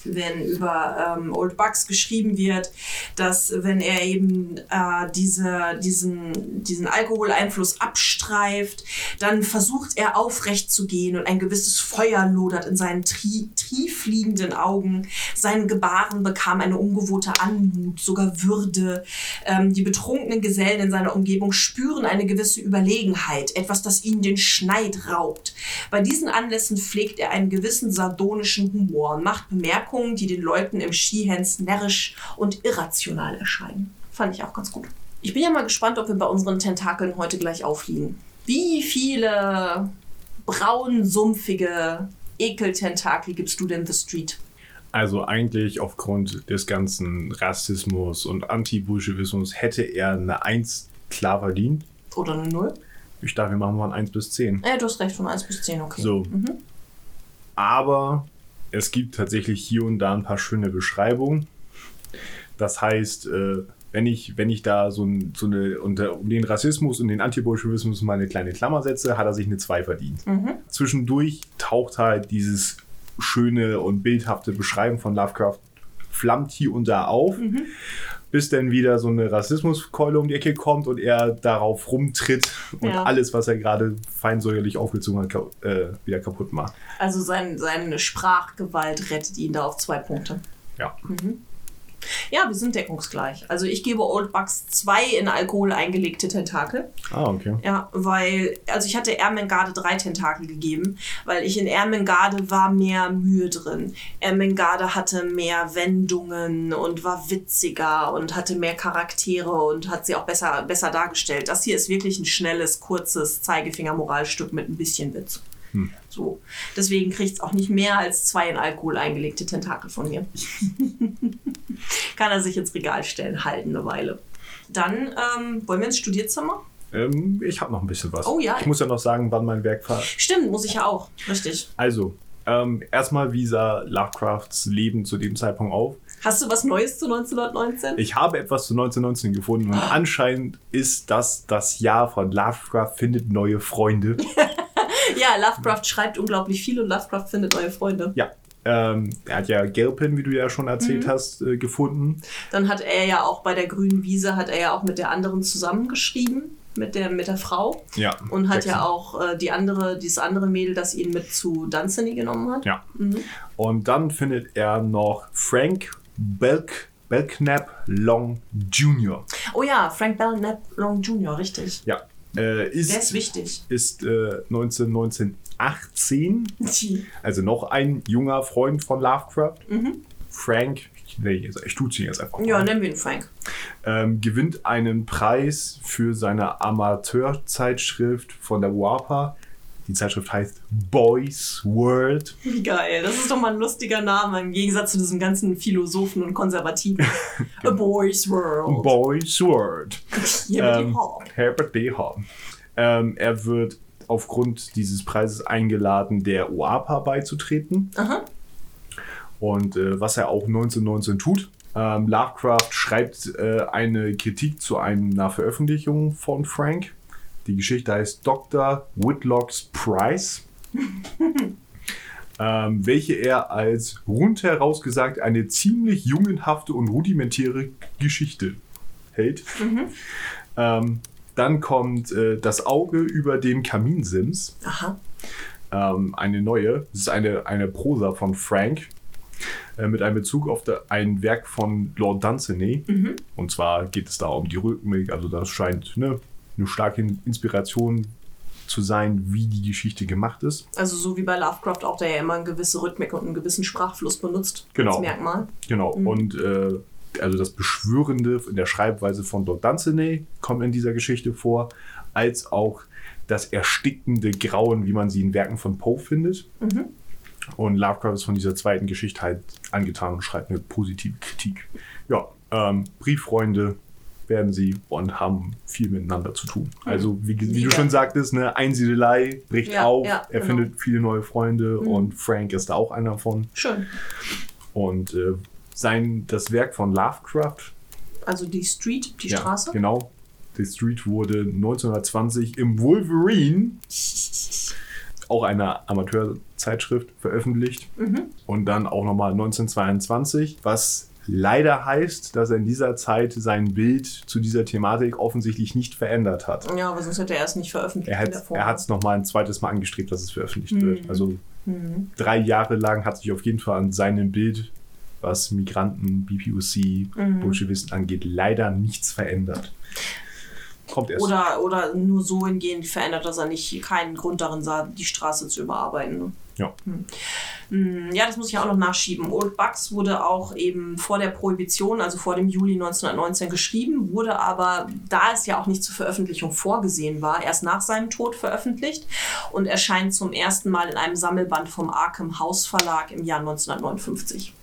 wenn über ähm, Old Bucks geschrieben wird, dass wenn er eben äh, diese, diesen, diesen Alkoholeinfluss abstreift, dann versucht er aufrecht zu gehen und ein gewisses Feuer lodert in seinen tri triefliegenden Augen. Sein Gebaren bekam eine ungewohnte Anmut, sogar Würde. Ähm, die betrunkenen Gesellen in seiner Umgebung spüren eine gewisse Überlegenheit, etwas, das ihnen den Schneid raubt. Bei diesen Anlässen pflegt er einen gewissen sardonischen Humor und macht Bemerkungen, die den Leuten im Skihens närrisch und irrational erscheinen. Fand ich auch ganz gut. Ich bin ja mal gespannt, ob wir bei unseren Tentakeln heute gleich aufliegen. Wie viele braun, sumpfige Ekeltentakel gibst du denn The Street? Also eigentlich aufgrund des ganzen Rassismus und Anti-Bolschewismus hätte er eine 1 klar verdient. Oder eine Null? Ich dachte, wir machen mal ein 1 bis 10. Ja, du hast recht, von 1 bis 10, okay. So. Aber es gibt tatsächlich hier und da ein paar schöne Beschreibungen. Das heißt, äh, wenn ich, wenn ich da so, ein, so eine, unter um den Rassismus und den Antibolschewismus mal eine kleine Klammer setze, hat er sich eine 2 verdient. Zwischendurch taucht halt dieses schöne und bildhafte Beschreiben von Lovecraft flammt hier und da auf, bis dann wieder so eine Rassismuskeule um die Ecke kommt und er darauf rumtritt und Ja. alles, was er gerade feinsäugerlich aufgezogen hat, äh, wieder kaputt macht. Also sein, seine Sprachgewalt rettet ihn da auf zwei Punkte. Ja. Ja, wir sind deckungsgleich. Also ich gebe Old Bucks zwei in Alkohol eingelegte Tentakel. Ah, okay. Ja, weil, also ich hatte Ermengarde drei Tentakel gegeben, weil ich in Ermengarde war mehr Mühe drin. Ermengarde hatte mehr Wendungen und war witziger und hatte mehr Charaktere und hat sie auch besser, besser dargestellt. Das hier ist wirklich ein schnelles, kurzes Zeigefinger-Moralstück mit ein bisschen Witz. So. Deswegen kriegt es auch nicht mehr als zwei in Alkohol eingelegte Tentakel von mir. Kann er sich ins Regal stellen, halten eine Weile. Dann ähm, wollen wir ins Studierzimmer? Ähm, ich habe noch ein bisschen was. Oh ja. Ich muss ja noch sagen, wann mein Werk war. Stimmt, muss ich ja auch. Richtig. Also, ähm, erstmal, wie sah Lovecrafts Leben zu dem Zeitpunkt auf? Hast du was Neues zu 1919? Ich habe etwas zu 1919 gefunden und anscheinend ist das das Jahr von Lovecraft findet neue Freunde. ja, Lovecraft schreibt unglaublich viel und Lovecraft findet neue Freunde. ja. Ähm, er hat ja Gelpin, wie du ja schon Mhm. erzählt hast, äh, gefunden. Dann hat er ja auch bei der grünen Wiese, hat er ja auch mit der anderen zusammengeschrieben, mit der, mit der Frau. Ja. Und hat Jackson. ja auch äh, die andere, dieses andere Mädel, das ihn mit zu Dunsany genommen hat. Ja. Mhm. Und dann findet er noch Frank Belk, Belknap Long Jr. Oh ja, Frank Belknap Long Jr., richtig. Ja. Äh, ist, Der ist wichtig. ist äh, 19, 1918, also noch ein junger Freund von Lovecraft. Frank, ich, nee, ich tue ihn jetzt einfach Mhm. Ja, nennen wir ihn Frank. ähm, gewinnt einen Preis für seine Amateurzeitschrift von der WAPA. Die Zeitschrift heißt Boys World. Wie geil. Das ist doch mal ein lustiger Name im Gegensatz zu diesem ganzen Philosophen und Konservativen. A Boy's World. Boys World. Mit Ähm, Hawk. Herbert D. Hahn. Ähm, er wird aufgrund dieses Preises eingeladen, der OAPA beizutreten. Aha. Und äh, was er auch 1919 tut. Ähm, Lovecraft schreibt äh, eine Kritik zu einer Veröffentlichung von Frank. Die Geschichte heißt Dr. Whitlocks Price, ähm, welche er als rundheraus gesagt eine ziemlich jungenhafte und rudimentäre Geschichte hält. Ähm, dann kommt äh, Das Auge über dem Kaminsims Aha. ähm, eine neue. Das ist eine, eine Prosa von Frank äh, mit einem Bezug auf der, ein Werk von Lord Dunsany. Und zwar geht es da um die Rhythmik. Also das scheint ne, eine starke Inspiration zu sein, wie die Geschichte gemacht ist. Also so wie bei Lovecraft auch, der ja immer eine gewisse Rhythmik und einen gewissen Sprachfluss benutzt Genau. als Merkmal. Genau. Und äh, also das Beschwörende in der Schreibweise von Lord Dunsany kommt in dieser Geschichte vor, als auch das erstickende Grauen, wie man sie in Werken von Poe findet. Und Lovecraft ist von dieser zweiten Geschichte halt angetan und schreibt eine positive Kritik. Ja, ähm, Brieffreunde werden sie und haben viel miteinander zu tun. Also, wie, wie du schon sagtest, ne, Einsiedelei bricht Ja, auf, ja, er genau. findet viele neue Freunde und Frank ist da auch einer von. Schön. Und äh, sein, das Werk von Lovecraft, Also die Street, die ja, Straße. genau, The Street wurde 1920 im Wolverine, auch einer Amateurzeitschrift, veröffentlicht. Mhm. Und dann auch nochmal 1922, was leider heißt, dass er in dieser Zeit sein Bild zu dieser Thematik offensichtlich nicht verändert hat. Ja, aber sonst hätte er es nicht veröffentlicht. Er hat hat's nochmal ein zweites Mal angestrebt, dass es veröffentlicht Mhm. wird. Also drei Jahre lang hat sich auf jeden Fall an seinem Bild, was Migranten, BPOC, Mhm. Bolschewisten angeht, leider nichts verändert. Kommt erst. Oder, oder nur so hingehend verändert, dass er nicht keinen Grund darin sah, die Straße zu überarbeiten. Ja. Hm, Ja, das muss ich auch noch nachschieben. Old Bucks wurde auch eben vor der Prohibition, also vor dem Juli 1919 geschrieben, wurde aber, da es ja auch nicht zur Veröffentlichung vorgesehen war, erst nach seinem Tod veröffentlicht und erscheint zum ersten Mal in einem Sammelband vom Arkham House Verlag im Jahr 1959.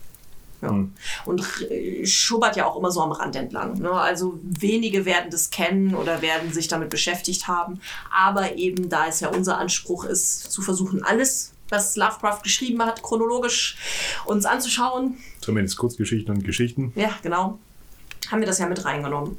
Ja. Hm. Und äh, schubbert ja auch immer so am Rand entlang. Ne? Also wenige werden das kennen oder werden sich damit beschäftigt haben. Aber eben, da es ja unser Anspruch ist, zu versuchen, alles, was Lovecraft geschrieben hat, chronologisch uns anzuschauen, Zumindest Kurzgeschichten und Geschichten. ja, genau, haben wir das ja mit reingenommen.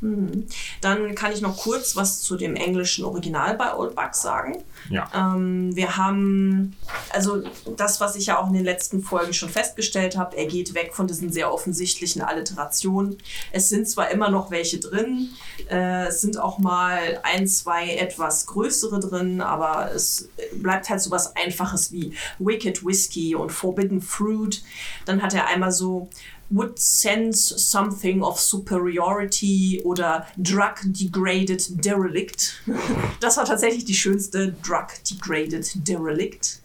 Mhm. Dann kann ich noch kurz was zu dem englischen Original bei Old Bucks sagen. Ja. Ähm, wir haben, also das, was ich ja auch in den letzten Folgen schon festgestellt habe, er geht weg von diesen sehr offensichtlichen Alliterationen. Es sind zwar immer noch welche drin, äh, es sind auch mal ein, zwei etwas größere drin, aber es bleibt halt so was Einfaches wie Wicked Whiskey und Forbidden Fruit. Dann hat er einmal so would sense something of superiority oder drug degraded derelict. Das war tatsächlich die schönste drug degraded derelict.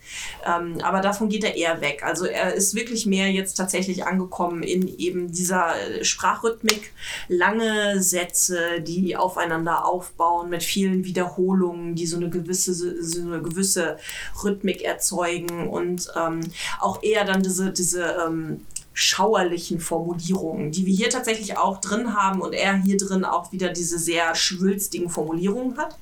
Ähm, aber davon geht er eher weg. Also er ist wirklich mehr jetzt tatsächlich angekommen in eben dieser äh, Sprachrhythmik. Lange Sätze, die aufeinander aufbauen mit vielen Wiederholungen, die so eine gewisse, so eine gewisse Rhythmik erzeugen und ähm, auch eher dann diese, diese ähm, schauerlichen Formulierungen, die wir hier tatsächlich auch drin haben und er hier drin auch wieder diese sehr schwülstigen Formulierungen hat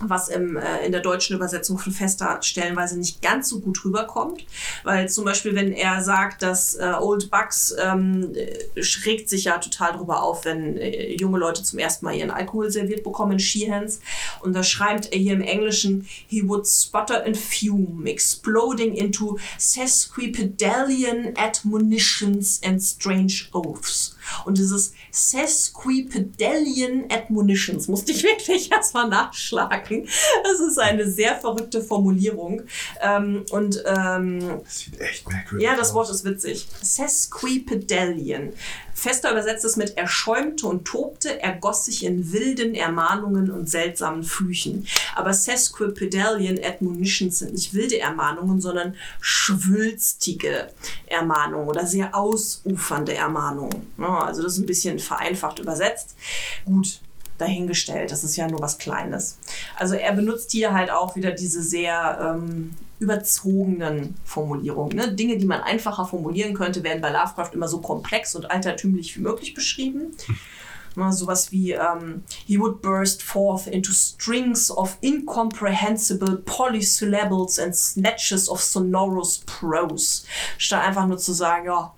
was im, äh, in der deutschen Übersetzung von Fester stellenweise nicht ganz so gut rüberkommt. Weil zum Beispiel, wenn er sagt, dass äh, Old Bucks ähm, äh, schrägt sich ja total drüber auf, wenn äh, junge Leute zum ersten Mal ihren Alkohol serviert bekommen in Sheehands. Und da schreibt er hier im Englischen, he would sputter and fume, exploding into sesquipedalian admonitions and strange oaths. Und dieses sesquipedalian admonitions musste ich wirklich erstmal nachschlagen. Das ist eine sehr verrückte Formulierung. Ähm, und ähm, Das sieht echt merkwürdig ja, das aus. Wort ist witzig. Sesquipedalian. Fester übersetzt es mit er schäumte und tobte, er goss sich in wilden Ermahnungen und seltsamen Flüchen. Aber Sesquipedalian Admonitions sind nicht wilde Ermahnungen, sondern schwülstige Ermahnungen oder sehr ausufernde Ermahnungen. Ja, also das ist ein bisschen vereinfacht übersetzt. Gut, dahingestellt. Das ist ja nur was Kleines. Also er benutzt hier halt auch wieder diese sehr ähm, überzogenen Formulierungen. Ne? Dinge, die man einfacher formulieren könnte, werden bei Lovecraft immer so komplex und altertümlich wie möglich beschrieben. Na, sowas wie ähm, He would burst forth into strings of incomprehensible polysyllables and snatches of sonorous prose. Statt einfach nur zu sagen, ja,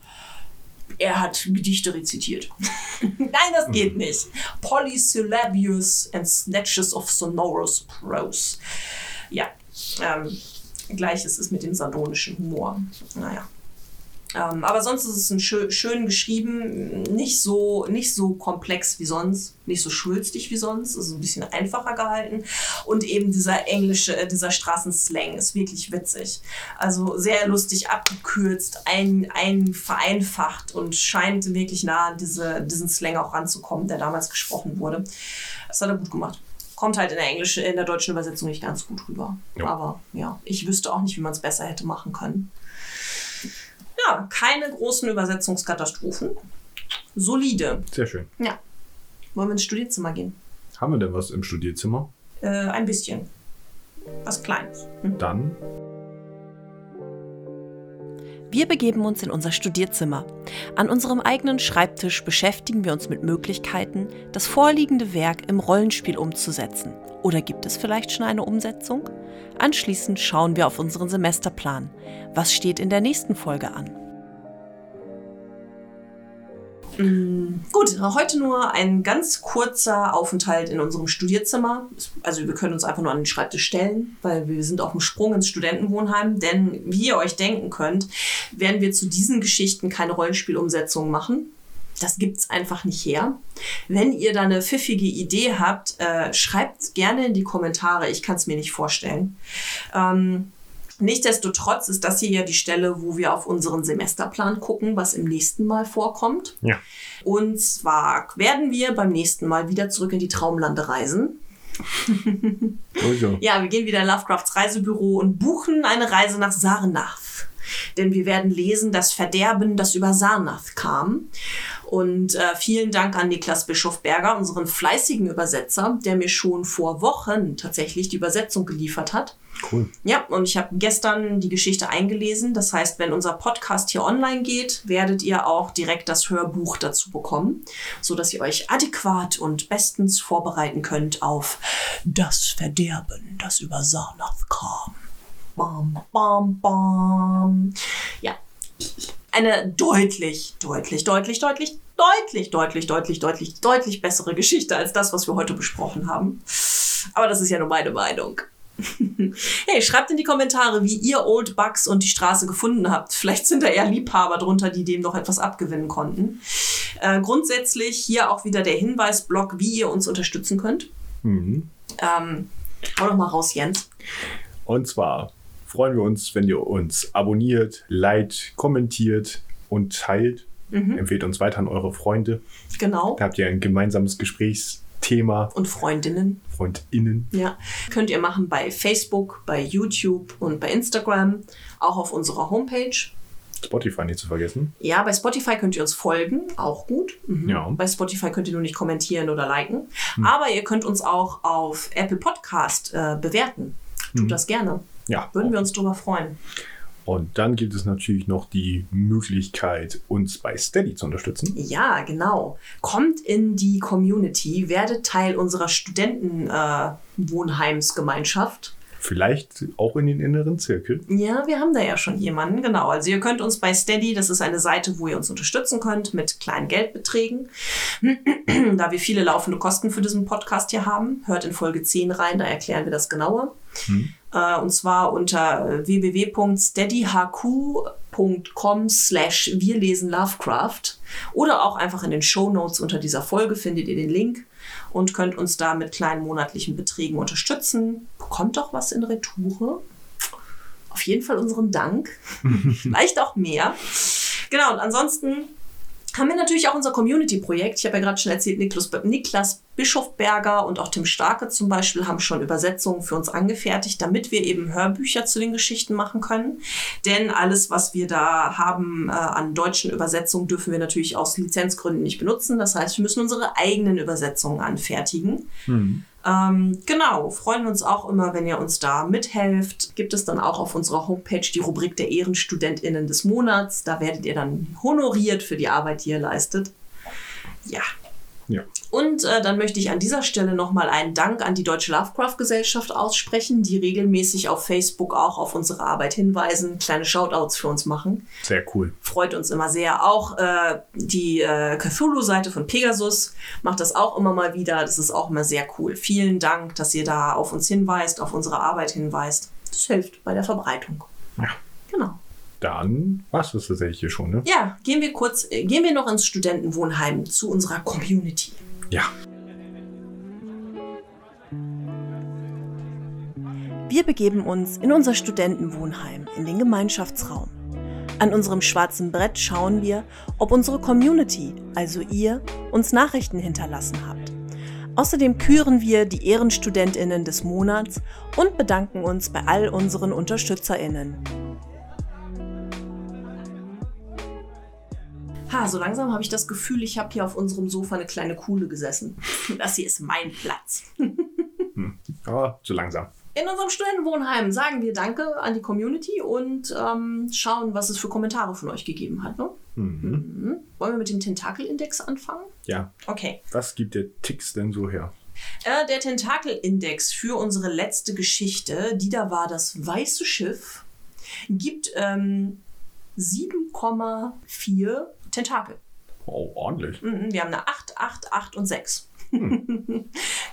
er hat Gedichte rezitiert. Nein, das geht nicht. Polysyllabius and snatches of sonorous prose. Ja, ähm, gleiches ist mit dem sardonischen Humor. Naja. Ähm, aber sonst ist es ein schön, schön geschrieben, nicht so, nicht so komplex wie sonst, nicht so schwülstig wie sonst, ist ein bisschen einfacher gehalten. Und eben dieser englische, äh, dieser Straßenslang ist wirklich witzig. Also sehr lustig abgekürzt, ein, ein vereinfacht und scheint wirklich nah an diese, diesen Slang auch ranzukommen, der damals gesprochen wurde. Das hat er gut gemacht kommt halt in der englischen, in der deutschen Übersetzung nicht ganz gut rüber. Ja. Aber ja, ich wüsste auch nicht, wie man es besser hätte machen können. Ja, keine großen Übersetzungskatastrophen. Solide. Sehr schön. Ja. Wollen wir ins Studierzimmer gehen? Haben wir denn was im Studierzimmer? Äh, ein bisschen. Was Kleines. Hm. Dann. Wir begeben uns in unser Studierzimmer. An unserem eigenen Schreibtisch beschäftigen wir uns mit Möglichkeiten, das vorliegende Werk im Rollenspiel umzusetzen. Oder gibt es vielleicht schon eine Umsetzung? Anschließend schauen wir auf unseren Semesterplan. Was steht in der nächsten Folge an? Mm, gut, heute nur ein ganz kurzer Aufenthalt in unserem Studierzimmer. Also wir können uns einfach nur an den Schreibtisch stellen, weil wir sind auf dem Sprung ins Studentenwohnheim. Denn wie ihr euch denken könnt, werden wir zu diesen Geschichten keine Rollenspielumsetzung machen. Das gibt es einfach nicht her. Wenn ihr da eine pfiffige Idee habt, äh, schreibt gerne in die Kommentare. Ich kann es mir nicht vorstellen. Ähm, Nichtsdestotrotz ist das hier ja die Stelle, wo wir auf unseren Semesterplan gucken, was im nächsten Mal vorkommt. Ja. Und zwar werden wir beim nächsten Mal wieder zurück in die Traumlande reisen. oh ja, wir gehen wieder in Lovecrafts Reisebüro und buchen eine Reise nach Sarnath. Denn wir werden lesen, das Verderben, das über Sarnath kam. Und äh, vielen Dank an Niklas Bischof Berger, unseren fleißigen Übersetzer, der mir schon vor Wochen tatsächlich die Übersetzung geliefert hat. Cool. Ja, und ich habe gestern die Geschichte eingelesen. Das heißt, wenn unser Podcast hier online geht, werdet ihr auch direkt das Hörbuch dazu bekommen, so dass ihr euch adäquat und bestens vorbereiten könnt auf das Verderben, das über Sarnath kam. Bam, bam, bam. Ja, eine deutlich, deutlich, deutlich, deutlich, deutlich, deutlich, deutlich, deutlich, deutlich bessere Geschichte als das, was wir heute besprochen haben. Aber das ist ja nur meine Meinung. hey, schreibt in die Kommentare, wie ihr Old Bugs und die Straße gefunden habt. Vielleicht sind da eher Liebhaber drunter, die dem noch etwas abgewinnen konnten. Äh, grundsätzlich hier auch wieder der Hinweisblock, wie ihr uns unterstützen könnt. Mhm. Ähm, hau doch mal raus, Jens. Und zwar freuen wir uns, wenn ihr uns abonniert, liked, kommentiert und teilt. Mhm. Empfehlt uns weiter an eure Freunde. Genau. Da habt ihr ein gemeinsames Gesprächsthema. Und Freundinnen. Freundinnen. Ja. Könnt ihr machen bei Facebook, bei YouTube und bei Instagram, auch auf unserer Homepage. Spotify nicht zu vergessen. Ja, bei Spotify könnt ihr uns folgen, auch gut. Mhm. Ja. Bei Spotify könnt ihr nur nicht kommentieren oder liken. Mhm. Aber ihr könnt uns auch auf Apple Podcast äh, bewerten. Tut mhm. das gerne. Ja. Würden wir uns darüber freuen. Und dann gibt es natürlich noch die Möglichkeit, uns bei Steady zu unterstützen. Ja, genau. Kommt in die Community, werdet Teil unserer Studentenwohnheimsgemeinschaft. Äh, Vielleicht auch in den inneren Zirkel. Ja, wir haben da ja schon jemanden, genau. Also ihr könnt uns bei Steady, das ist eine Seite, wo ihr uns unterstützen könnt mit kleinen Geldbeträgen. da wir viele laufende Kosten für diesen Podcast hier haben, hört in Folge 10 rein, da erklären wir das genauer. Hm. Äh, und zwar unter www.steadyhq.com slash wir lesen Lovecraft oder auch einfach in den Show Notes unter dieser Folge findet ihr den Link und könnt uns da mit kleinen monatlichen Beträgen unterstützen. Bekommt doch was in Retour. Auf jeden Fall unseren Dank. Vielleicht auch mehr. Genau, und ansonsten haben wir natürlich auch unser Community-Projekt. Ich habe ja gerade schon erzählt, Niklas, Niklas Bischofberger und auch Tim Starke zum Beispiel haben schon Übersetzungen für uns angefertigt, damit wir eben Hörbücher zu den Geschichten machen können. Denn alles, was wir da haben äh, an deutschen Übersetzungen, dürfen wir natürlich aus Lizenzgründen nicht benutzen. Das heißt, wir müssen unsere eigenen Übersetzungen anfertigen. Mhm. Ähm, genau, freuen uns auch immer, wenn ihr uns da mithelft. Gibt es dann auch auf unserer Homepage die Rubrik der EhrenstudentInnen des Monats. Da werdet ihr dann honoriert für die Arbeit, die ihr leistet. Ja. Ja. Und äh, dann möchte ich an dieser Stelle nochmal einen Dank an die Deutsche Lovecraft-Gesellschaft aussprechen, die regelmäßig auf Facebook auch auf unsere Arbeit hinweisen, kleine Shoutouts für uns machen. Sehr cool. Freut uns immer sehr. Auch äh, die äh, Cthulhu-Seite von Pegasus macht das auch immer mal wieder. Das ist auch immer sehr cool. Vielen Dank, dass ihr da auf uns hinweist, auf unsere Arbeit hinweist. Das hilft bei der Verbreitung. Ja. Genau. Dann war es das tatsächlich hier schon, ne? Ja, gehen wir kurz, äh, gehen wir noch ins Studentenwohnheim zu unserer Community. Ja. Wir begeben uns in unser Studentenwohnheim, in den Gemeinschaftsraum. An unserem schwarzen Brett schauen wir, ob unsere Community, also ihr, uns Nachrichten hinterlassen habt. Außerdem küren wir die Ehrenstudentinnen des Monats und bedanken uns bei all unseren Unterstützerinnen. Ha, so langsam habe ich das Gefühl, ich habe hier auf unserem Sofa eine kleine Kuhle gesessen. Das hier ist mein Platz. Aber zu langsam. In unserem Studentenwohnheim sagen wir Danke an die Community und ähm, schauen, was es für Kommentare von euch gegeben hat. Ne? Mhm. Mhm. Wollen wir mit dem Tentakelindex anfangen? Ja. Okay. Was gibt der Tix denn so her? Äh, der Tentakelindex für unsere letzte Geschichte, die da war das weiße Schiff, gibt ähm, 7,4 Tentakel. Oh, ordentlich. Mhm, Wir haben eine 8, 8, 8 und 6. genau,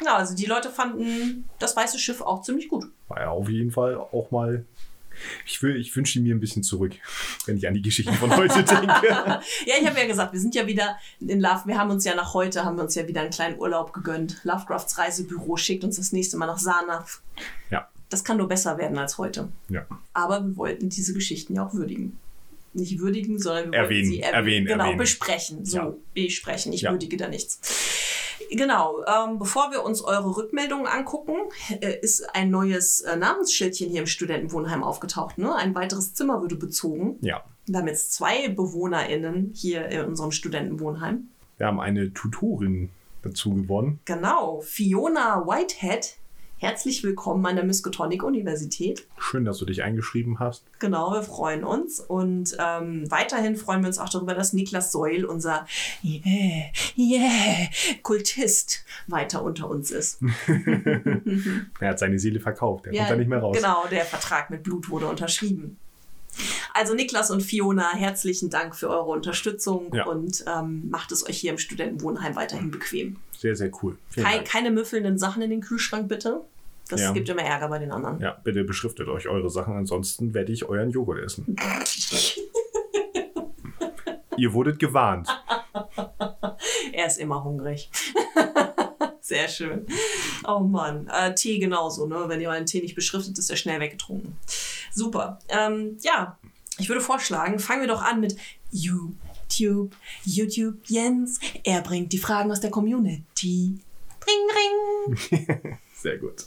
also die Leute fanden das weiße Schiff auch ziemlich gut. War ja auf jeden Fall auch mal. Ich, will, ich wünsche die mir ein bisschen zurück, wenn ich an die Geschichten von heute denke. Ja, ich habe ja gesagt, wir sind ja wieder in Love. Wir haben uns ja nach heute, haben wir uns ja wieder einen kleinen Urlaub gegönnt. Lovecrafts Reisebüro schickt uns das nächste Mal nach Sarnath. Ja. Das kann nur besser werden als heute. Ja. Aber wir wollten diese Geschichten ja auch würdigen. Nicht würdigen, sondern wir Erwähnen, sie erwähnen, Genau, erwähnen. besprechen. So, Ja. besprechen. Ich Ja. würdige da nichts. Genau, ähm, bevor wir uns eure Rückmeldungen angucken, äh, ist ein neues äh, Namensschildchen hier im Studentenwohnheim aufgetaucht. Ne? Ein weiteres Zimmer würde bezogen. Ja. Wir haben jetzt zwei BewohnerInnen hier in unserem Studentenwohnheim. Wir haben eine Tutorin dazu gewonnen. Genau, Fiona Whitehead. Herzlich willkommen an der Miskatonic Universität. Schön, dass du dich eingeschrieben hast. Genau, wir freuen uns. Und ähm, weiterhin freuen wir uns auch darüber, dass Niklas Seul, unser yeah, yeah, Kultist, weiter unter uns ist. Er hat seine Seele verkauft. Er kommt da nicht mehr raus. Genau, der Vertrag mit Blut wurde unterschrieben. Also Niklas und Fiona, herzlichen Dank für eure Unterstützung Ja. und ähm, macht es euch hier im Studentenwohnheim weiterhin bequem. Sehr, sehr cool. Vielen Kei Dank. keine müffelnden Sachen in den Kühlschrank, bitte. Das Ja. gibt immer Ärger bei den anderen. Ja, bitte beschriftet euch eure Sachen, ansonsten werde ich euren Joghurt essen. Ihr wurdet gewarnt. Er ist immer hungrig. Sehr schön. Oh Mann. Äh, Tee genauso, ne? Wenn ihr euren Tee nicht beschriftet, ist er schnell weggetrunken. Super. Ähm, ja, ich würde vorschlagen, fangen wir doch an mit YouTube, YouTube Jens. Er bringt die Fragen aus der Community. Ring, ring. Sehr gut.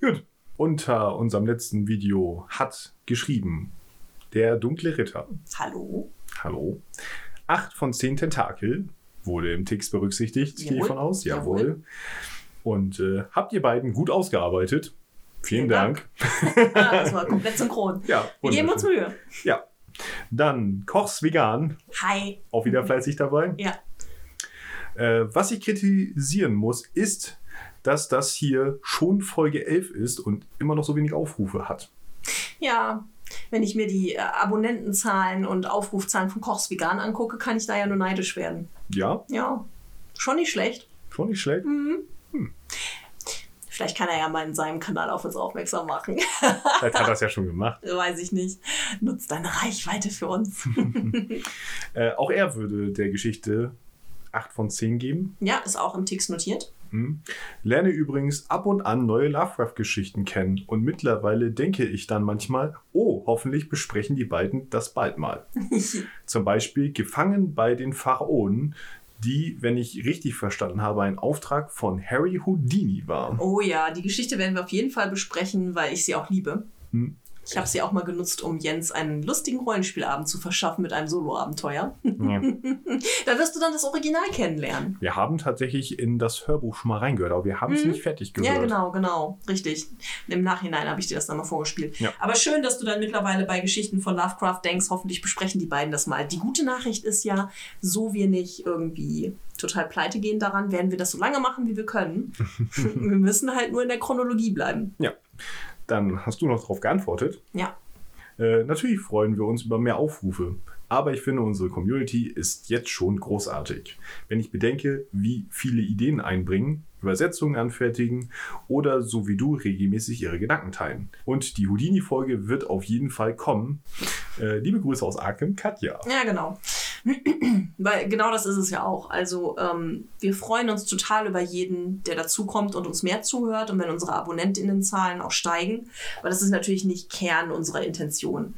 gut. Unter unserem letzten Video hat geschrieben der dunkle Ritter. Hallo. Hallo. Acht von zehn Tentakel wurde im Tix berücksichtigt, gehe ich von aus. Jawohl. Jawohl. Und äh, habt ihr beiden gut ausgearbeitet. Vielen Vielen Dank. Ah, das war komplett synchron. Ja, Wir geben uns. Mühe. Ja. Dann Kochs Vegan, Hi. auch wieder fleißig dabei. Ja. Äh, was ich kritisieren muss, ist, dass das hier schon Folge 11 ist und immer noch so wenig Aufrufe hat. Ja, wenn ich mir die äh, Abonnentenzahlen und Aufrufzahlen von Kochs Vegan angucke, kann ich da ja nur neidisch werden. Ja, Ja, schon nicht schlecht. schon nicht schlecht. Vielleicht kann er ja mal in seinem Kanal auf uns aufmerksam machen. Vielleicht hat er das ja schon gemacht. Weiß ich nicht. Nutzt deine Reichweite für uns. Äh, auch er würde der Geschichte 8 von 10 geben. ja, ist auch im Tix notiert. Hm. Lerne übrigens ab und an neue Lovecraft-Geschichten kennen und mittlerweile denke ich dann manchmal, oh, hoffentlich besprechen die beiden das bald mal. Zum Beispiel Gefangen bei den Pharaonen, die, wenn ich richtig verstanden habe, ein Auftrag von Harry Houdini war. Oh ja, die Geschichte werden wir auf jeden Fall besprechen, weil ich sie auch liebe. Hm. Ich habe sie auch mal genutzt, um Jens einen lustigen Rollenspielabend zu verschaffen mit einem Solo-Abenteuer. Ja. da wirst du dann das Original kennenlernen. Wir haben tatsächlich in das Hörbuch schon mal reingehört, aber wir haben es Mhm. nicht fertig gehört. Ja, genau, genau. Richtig. Im Nachhinein habe ich dir das dann mal vorgespielt. Ja. Aber schön, dass du dann mittlerweile bei Geschichten von Lovecraft denkst. Hoffentlich besprechen die beiden das mal. Die gute Nachricht ist ja, so wir nicht irgendwie total pleite gehen daran, werden wir das so lange machen, wie wir können. wir müssen halt nur in der Chronologie bleiben. Ja. Dann hast du noch darauf geantwortet. Ja. Äh, natürlich freuen wir uns über mehr Aufrufe. Aber ich finde, unsere Community ist jetzt schon großartig. Wenn ich bedenke, wie viele Ideen einbringen, Übersetzungen anfertigen oder so wie du regelmäßig ihre Gedanken teilen. Und die Houdini-Folge wird auf jeden Fall kommen. Äh, liebe Grüße aus Arkham, Katja. Ja, genau. Weil genau das ist es ja auch. Also ähm, wir freuen uns total über jeden, der dazukommt und uns mehr zuhört und wenn unsere Abonnentinnenzahlen auch steigen. Aber das ist natürlich nicht Kern unserer Intention.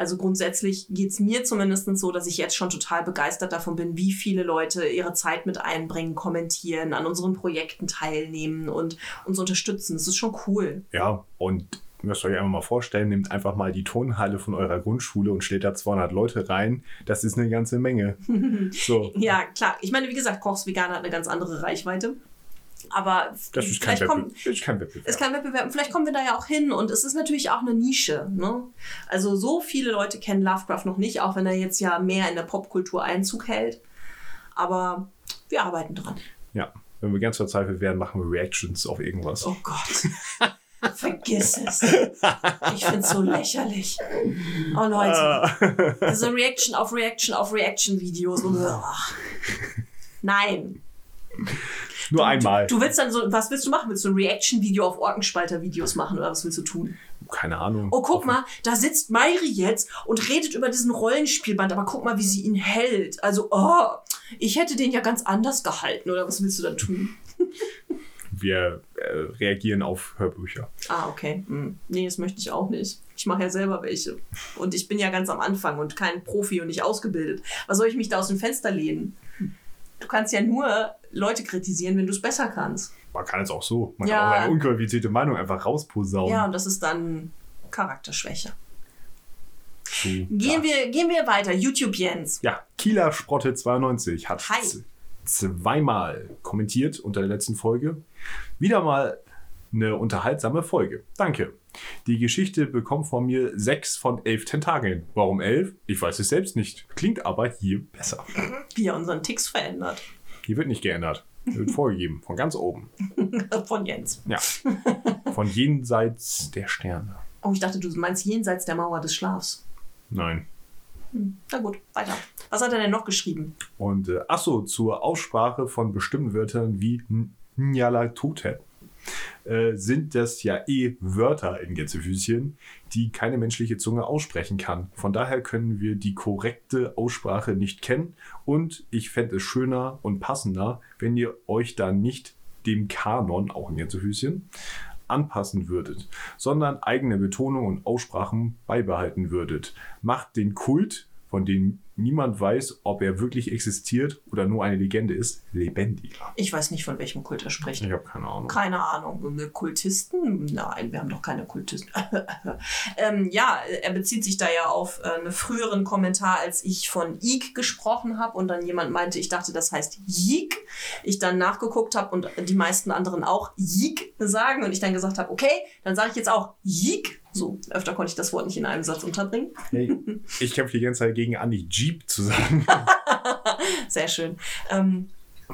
Also grundsätzlich geht es mir zumindest so, dass ich jetzt schon total begeistert davon bin, wie viele Leute ihre Zeit mit einbringen, kommentieren, an unseren Projekten teilnehmen und uns unterstützen. Das ist schon cool. Ja, und müsst euch einfach mal vorstellen, nehmt einfach mal die Turnhalle von eurer Grundschule und stellt da 200 Leute rein. Das ist eine ganze Menge. So. Ja, klar. Ich meine, wie gesagt, Kochs Veganer hat eine ganz andere Reichweite. Aber Das ist kein, das ist kein Wettbewerb. ist kein Wettbewerb. Und Vielleicht kommen wir da ja auch hin. Und es ist natürlich auch eine Nische. Ne? Also so viele Leute kennen Lovecraft noch nicht, auch wenn er jetzt ja mehr in der Popkultur Einzug hält. Aber wir arbeiten dran. ja, wenn wir ganz verzweifelt werden, machen wir Reactions auf irgendwas. Oh Gott. Vergiss es. Ich find's so lächerlich. Oh Leute. Ah. Diese Reaction auf Reaction auf Reaction Videos. Nein. Nur einmal. Du willst dann so, was willst du machen? Willst du ein Reaction-Video auf Orkenspalter-Videos machen oder was willst du tun? Keine Ahnung. Oh, guck mal, da sitzt Mairi jetzt und redet über diesen Rollenspielband, aber guck mal, wie sie ihn hält. Also, oh, ich hätte den ja ganz anders gehalten oder was willst du dann tun? Wir äh, reagieren auf Hörbücher. Ah, okay. Hm. Nee, das möchte ich auch nicht. Ich mache ja selber welche. Und ich bin ja ganz am Anfang und kein Profi und nicht ausgebildet. Was soll ich mich da aus dem Fenster lehnen? Du kannst ja nur Leute kritisieren, wenn du es besser kannst. Man kann es auch so. Man Ja. kann auch eine unqualifizierte Meinung einfach rausposaunen. Ja, und das ist dann Charakterschwäche. So, Gehen, ja. wir, gehen wir weiter. YouTube Jens. Ja, Kieler Sprotte 92 hat Hi. zweimal kommentiert unter der letzten Folge. Wieder mal eine unterhaltsame Folge. Danke. Die Geschichte bekommt von mir sechs von elf Tentakeln. Warum elf? Ich weiß es selbst nicht. Klingt aber hier besser. Wie er unseren Ticks verändert. Hier wird nicht geändert. Hier wird vorgegeben. Von ganz oben. Von Jens. Ja. Von jenseits der Sterne. Oh, ich dachte, du meinst jenseits der Mauer des Schlafs. Nein. Na gut, weiter. Was hat er denn noch geschrieben? Und äh, achso, zur Aussprache von bestimmten Wörtern wie N- Njala Tote. Äh, sind das ja eh Wörter in Gänsefüßchen, die keine menschliche Zunge aussprechen kann. Von daher können wir die korrekte Aussprache nicht kennen und ich fände es schöner und passender, wenn ihr euch da nicht dem Kanon, auch in Gänsefüßchen, anpassen würdet, sondern eigene Betonung und Aussprachen beibehalten würdet. Macht den Kult, von dem niemand weiß, ob er wirklich existiert oder nur eine Legende ist, lebendiger. Ich weiß nicht, von welchem Kult er spricht. Ich habe keine Ahnung. Keine Ahnung. Kultisten? Nein, wir haben doch keine Kultisten. ähm, ja, er bezieht sich da ja auf äh, einen früheren Kommentar, als ich von Ig gesprochen habe und dann jemand meinte, ich dachte, das heißt Jig. Ich dann nachgeguckt habe und die meisten anderen auch Jig sagen und ich dann gesagt habe, okay, dann sage ich jetzt auch Jig. So, öfter konnte ich das Wort nicht in einem Satz unterbringen. Hey, ich kämpfe die ganze Zeit gegen Andi Jeep zu sagen. Sehr schön. Ähm,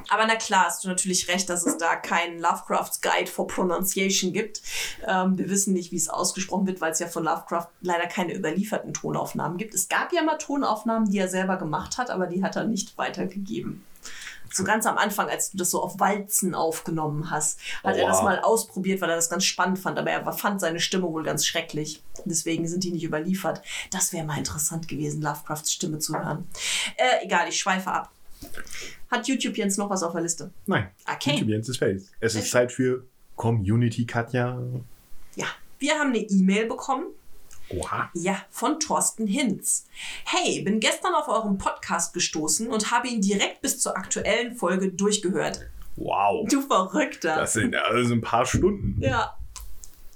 aber na klar, hast du natürlich recht, dass es da keinen Lovecraft's Guide for Pronunciation gibt. Ähm, wir wissen nicht, wie es ausgesprochen wird, weil es ja von Lovecraft leider keine überlieferten Tonaufnahmen gibt. Es gab ja mal Tonaufnahmen, die er selber gemacht hat, aber die hat er nicht weitergegeben. So ganz am Anfang, als du das so auf Walzen aufgenommen hast, hat er Aua. das mal ausprobiert, weil er das ganz spannend fand. Aber er fand seine Stimme wohl ganz schrecklich. Deswegen sind die nicht überliefert. Das wäre mal interessant gewesen, Lovecrafts Stimme zu hören. Äh, egal, ich schweife ab. Hat YouTube Jens noch was auf der Liste? Nein, Okay. YouTube Jens ist Face. Es ist. Zeit für Community Katja. Ja, wir haben eine E-Mail bekommen. Oha. Ja, von Thorsten Hinz. Hey, bin gestern auf euren Podcast gestoßen und habe ihn direkt bis zur aktuellen Folge durchgehört. Wow. Du Verrückter. Das sind also ein paar Stunden. Ja.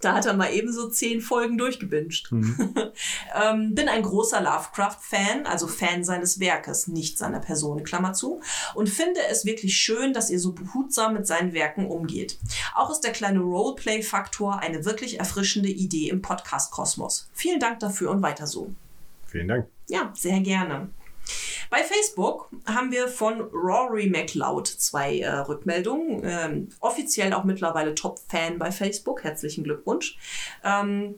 Da hat er mal ebenso zehn Folgen durchgebinscht. Mhm. ähm, bin ein großer Lovecraft-Fan, also Fan seines Werkes, nicht seiner Person, Klammer zu, und finde es wirklich schön, dass ihr so behutsam mit seinen Werken umgeht. Auch ist der kleine Roleplay-Faktor eine wirklich erfrischende Idee im Podcast-Kosmos. Vielen Dank dafür und weiter so. Vielen Dank. Ja, sehr gerne. Bei Facebook haben wir von Rory McLeod zwei äh, Rückmeldungen. Ähm, offiziell auch mittlerweile Top-Fan bei Facebook. Herzlichen Glückwunsch. Ähm,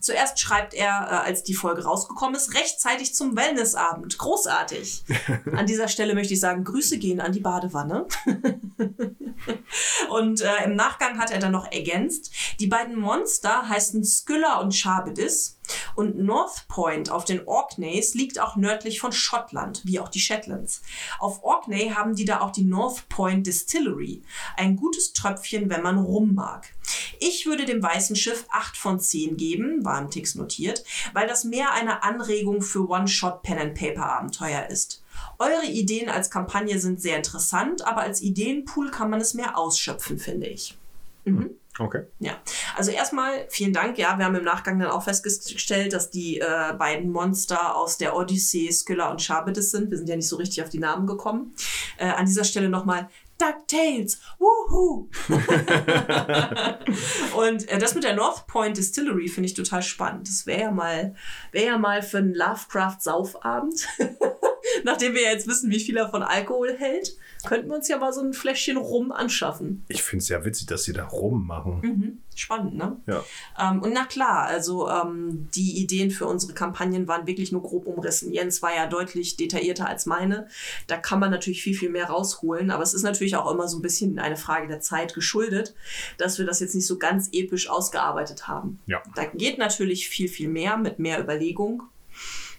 Zuerst schreibt er, äh, als die Folge rausgekommen ist, rechtzeitig zum Wellnessabend. Großartig. An dieser Stelle möchte ich sagen, Grüße gehen an die Badewanne. und äh, im Nachgang hat er dann noch ergänzt, die beiden Monster heißen Skylla und Charbedis. Und North Point auf den Orkneys liegt auch nördlich von Schottland, wie auch die Shetlands. Auf Orkney haben die da auch die North Point Distillery. Ein gutes Tröpfchen, wenn man rum mag. Ich würde dem weißen Schiff 8 von 10 geben, war im Tix notiert, weil das mehr eine Anregung für One-Shot-Pen-and-Paper-Abenteuer ist. Eure Ideen als Kampagne sind sehr interessant, aber als Ideenpool kann man es mehr ausschöpfen, finde ich. Mhm. Okay. Ja, also erstmal vielen Dank. Ja, wir haben im Nachgang dann auch festgestellt, dass die äh, beiden Monster aus der Odyssee, Skylla und Charbitis sind. Wir sind ja nicht so richtig auf die Namen gekommen. Äh, an dieser Stelle nochmal DuckTales. Woohoo! und äh, das mit der North Point Distillery finde ich total spannend. Das wäre ja mal, wäre ja mal für einen Lovecraft-Saufabend. Nachdem wir jetzt wissen, wie viel er von Alkohol hält, könnten wir uns ja mal so ein Fläschchen Rum anschaffen. Ich finde es ja witzig, dass sie da rummachen. Mhm. Spannend, ne? Ja. Ähm, und na klar, also ähm, die Ideen für unsere Kampagnen waren wirklich nur grob umrissen. Jens war ja deutlich detaillierter als meine. Da kann man natürlich viel, viel mehr rausholen. Aber es ist natürlich auch immer so ein bisschen eine Frage der Zeit geschuldet, dass wir das jetzt nicht so ganz episch ausgearbeitet haben. Ja. Da geht natürlich viel, viel mehr mit mehr Überlegung.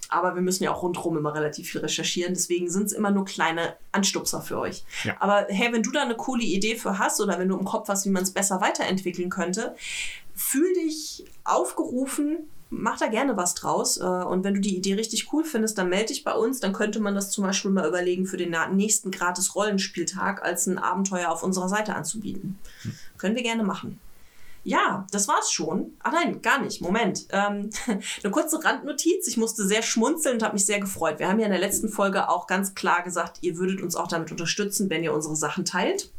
Aber wir müssen ja auch rundherum immer relativ viel recherchieren. Deswegen sind es immer nur kleine Anstupser für euch. Ja. Aber hey, wenn du da eine coole Idee für hast oder wenn du im Kopf hast, wie man es besser weiterentwickeln könnte, fühl dich aufgerufen, mach da gerne was draus. Äh, Und wenn du die Idee richtig cool findest, dann melde dich bei uns. Dann könnte man das zum Beispiel mal überlegen, für den nächsten gratis Rollenspieltag als ein Abenteuer auf unserer Seite anzubieten. Können wir gerne machen. Ja, das war's schon. Ach nein, gar nicht. Moment. Ähm, eine kurze Randnotiz. Ich musste sehr schmunzeln und habe mich sehr gefreut. Wir haben ja in der letzten Folge auch ganz klar gesagt, ihr würdet uns auch damit unterstützen, wenn ihr unsere Sachen teilt.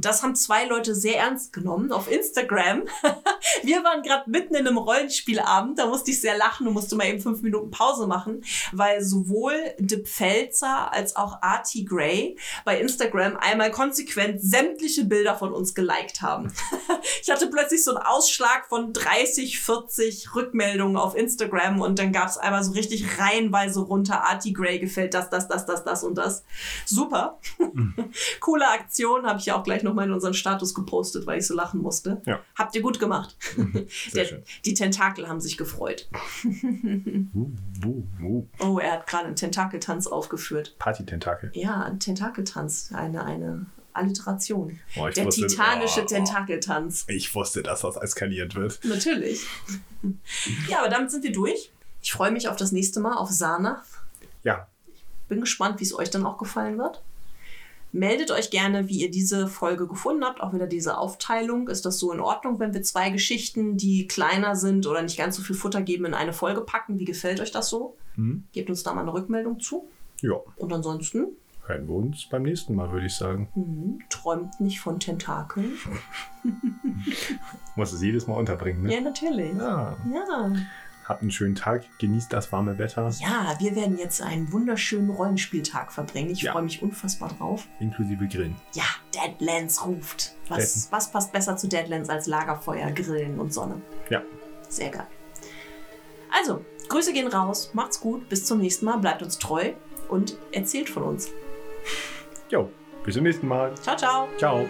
Das haben zwei Leute sehr ernst genommen auf Instagram. Wir waren gerade mitten in einem Rollenspielabend, da musste ich sehr lachen und musste mal eben fünf Minuten Pause machen, weil sowohl Dip Pfälzer als auch Artie Gray bei Instagram einmal konsequent sämtliche Bilder von uns geliked haben. Ich hatte plötzlich so einen Ausschlag von 30, 40 Rückmeldungen auf Instagram und dann gab es einmal so richtig reihenweise runter, Artie Gray gefällt das, das, das, das, das und das. Super. Coole Aktion, habe ich ja auch gleich nochmal in unseren Status gepostet, weil ich so lachen musste. Ja. Habt ihr gut gemacht. Sehr Der, die Tentakel haben sich gefreut. Oh, er hat gerade einen Tentakeltanz aufgeführt. Party-Tentakel. Ja, ein Tentakeltanz, eine, eine Alliteration. Oh, ich Der wusste- titanische oh, oh. Tentakeltanz. Ich wusste, dass das eskaliert wird. Natürlich. Ja, aber damit sind wir durch. Ich freue mich auf das nächste Mal auf Sana. Ja, Bin gespannt, wie es euch dann auch gefallen wird. Meldet euch gerne, wie ihr diese Folge gefunden habt, auch wieder diese Aufteilung. Ist das so in Ordnung, wenn wir zwei Geschichten, die kleiner sind oder nicht ganz so viel Futter geben, in eine Folge packen? Wie gefällt euch das so? Gebt uns da mal eine Rückmeldung zu. ja. Und ansonsten Hören wir uns beim nächsten Mal, würde ich sagen. hm, träumt nicht von Tentakeln. Muss es jedes Mal unterbringen, ne? Ja, natürlich. Ja. Ja. Habt einen schönen Tag, genießt das warme Wetter, ja, wir werden jetzt einen wunderschönen Rollenspieltag verbringen. Ich Ja. freue mich unfassbar drauf. inklusive Grillen. Ja, Deadlands ruft. Was, Dead- was passt besser zu Deadlands als Lagerfeuer, Grillen und Sonne? Ja, Sehr geil. Also, Grüße gehen raus, macht's gut, bis zum nächsten Mal, bleibt uns treu und erzählt von uns. jo, bis zum nächsten Mal. Ciao, ciao. Ciao.